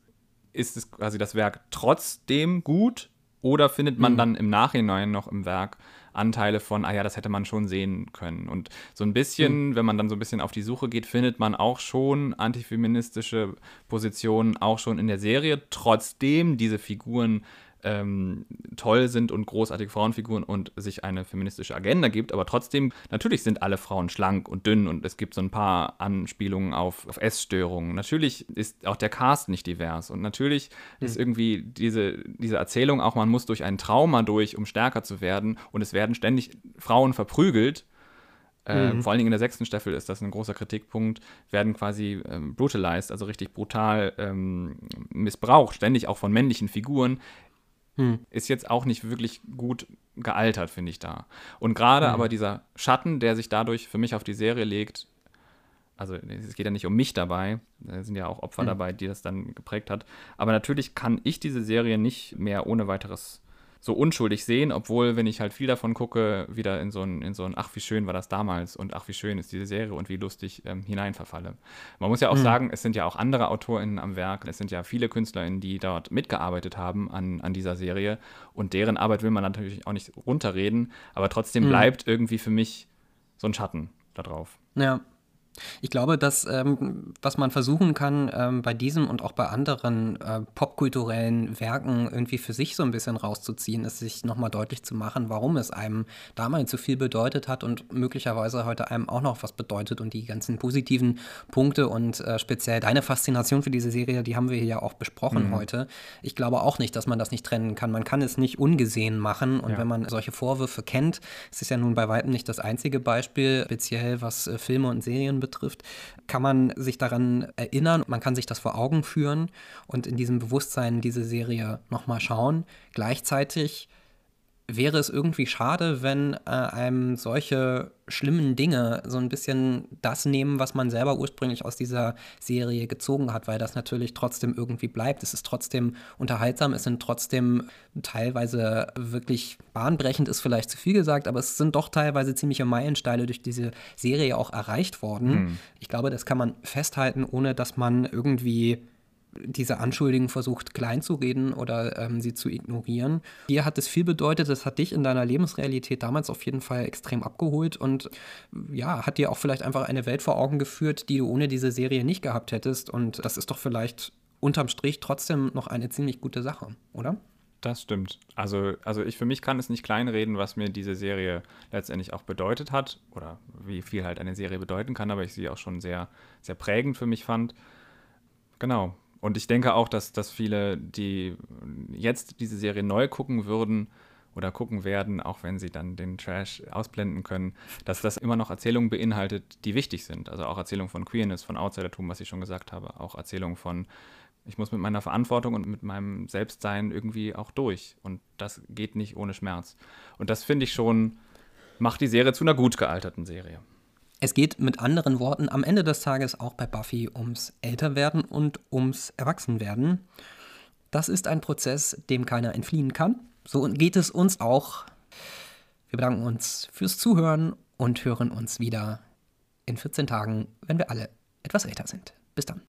ist es quasi das Werk trotzdem gut oder findet man mhm. dann im Nachhinein noch im Werk Anteile von, ah ja, das hätte man schon sehen können. Und so ein bisschen, mhm. wenn man dann so ein bisschen auf die Suche geht, findet man auch schon antifeministische Positionen, auch schon in der Serie, trotzdem diese Figuren ähm, toll sind und großartige Frauenfiguren und sich eine feministische Agenda gibt, aber trotzdem, natürlich sind alle Frauen schlank und dünn und es gibt so ein paar Anspielungen auf, auf Essstörungen. Natürlich ist auch der Cast nicht divers und natürlich mhm. ist irgendwie diese, diese Erzählung auch, man muss durch ein Trauma durch, um stärker zu werden und es werden ständig Frauen verprügelt. Äh, mhm. Vor allen Dingen in der sechsten Staffel ist das ein großer Kritikpunkt, werden quasi ähm, brutalized, also richtig brutal ähm, missbraucht, ständig auch von männlichen Figuren, hm. ist jetzt auch nicht wirklich gut gealtert, finde ich da. Und gerade hm. aber dieser Schatten, der sich dadurch für mich auf die Serie legt, also es geht ja nicht um mich dabei, da sind ja auch Opfer hm. dabei, die das dann geprägt hat. Aber natürlich kann ich diese Serie nicht mehr ohne weiteres so unschuldig sehen, obwohl, wenn ich halt viel davon gucke, wieder in so ein, in so ein ach, wie schön war das damals und ach, wie schön ist diese Serie und wie lustig ähm, hineinverfalle. Man muss ja auch mhm. sagen, es sind ja auch andere AutorInnen am Werk, es sind ja viele KünstlerInnen, die dort mitgearbeitet haben an, an dieser Serie und deren Arbeit will man natürlich auch nicht runterreden, aber trotzdem mhm. bleibt irgendwie für mich so ein Schatten da drauf. Ja, ich glaube, dass ähm, was man versuchen kann, ähm, bei diesem und auch bei anderen äh, popkulturellen Werken irgendwie für sich so ein bisschen rauszuziehen, ist sich nochmal deutlich zu machen, warum es einem damals so viel bedeutet hat und möglicherweise heute einem auch noch was bedeutet und die ganzen positiven Punkte und äh, speziell deine Faszination für diese Serie, die haben wir hier ja auch besprochen mhm. heute. Ich glaube auch nicht, dass man das nicht trennen kann. Man kann es nicht ungesehen machen und ja. wenn man solche Vorwürfe kennt, es ist ja nun bei weitem nicht das einzige Beispiel, speziell was äh, Filme und Serien betrifft, betrifft, kann man sich daran erinnern, man kann sich das vor Augen führen und in diesem Bewusstsein diese Serie nochmal schauen. Gleichzeitig wäre es irgendwie schade, wenn äh, einem solche schlimmen Dinge so ein bisschen das nehmen, was man selber ursprünglich aus dieser Serie gezogen hat, weil das natürlich trotzdem irgendwie bleibt. Es ist trotzdem unterhaltsam, es sind trotzdem teilweise wirklich bahnbrechend, ist vielleicht zu viel gesagt, aber es sind doch teilweise ziemliche Meilensteine durch diese Serie auch erreicht worden. Hm. Ich glaube, das kann man festhalten, ohne dass man irgendwie diese Anschuldigungen versucht kleinzureden oder ähm, sie zu ignorieren. Dir hat es viel bedeutet, das hat dich in deiner Lebensrealität damals auf jeden Fall extrem abgeholt und ja, hat dir auch vielleicht einfach eine Welt vor Augen geführt, die du ohne diese Serie nicht gehabt hättest. Und das ist doch vielleicht unterm Strich trotzdem noch eine ziemlich gute Sache, oder? Das stimmt. Also, also ich für mich kann es nicht kleinreden, was mir diese Serie letztendlich auch bedeutet hat oder wie viel halt eine Serie bedeuten kann, aber ich sie auch schon sehr, sehr prägend für mich fand. Genau. Und ich denke auch, dass, dass viele, die jetzt diese Serie neu gucken würden oder gucken werden, auch wenn sie dann den Trash ausblenden können, dass das immer noch Erzählungen beinhaltet, die wichtig sind. Also auch Erzählungen von Queerness, von Outsidertum, was ich schon gesagt habe, auch Erzählungen von ich muss mit meiner Verantwortung und mit meinem Selbstsein irgendwie auch durch. Und das geht nicht ohne Schmerz. Und das finde ich schon, macht die Serie zu einer gut gealterten Serie. Es geht mit anderen Worten am Ende des Tages auch bei Buffy ums Älterwerden und ums Erwachsenwerden. Das ist ein Prozess, dem keiner entfliehen kann. So geht es uns auch. Wir bedanken uns fürs Zuhören und hören uns wieder in 14 Tagen, wenn wir alle etwas älter sind. Bis dann.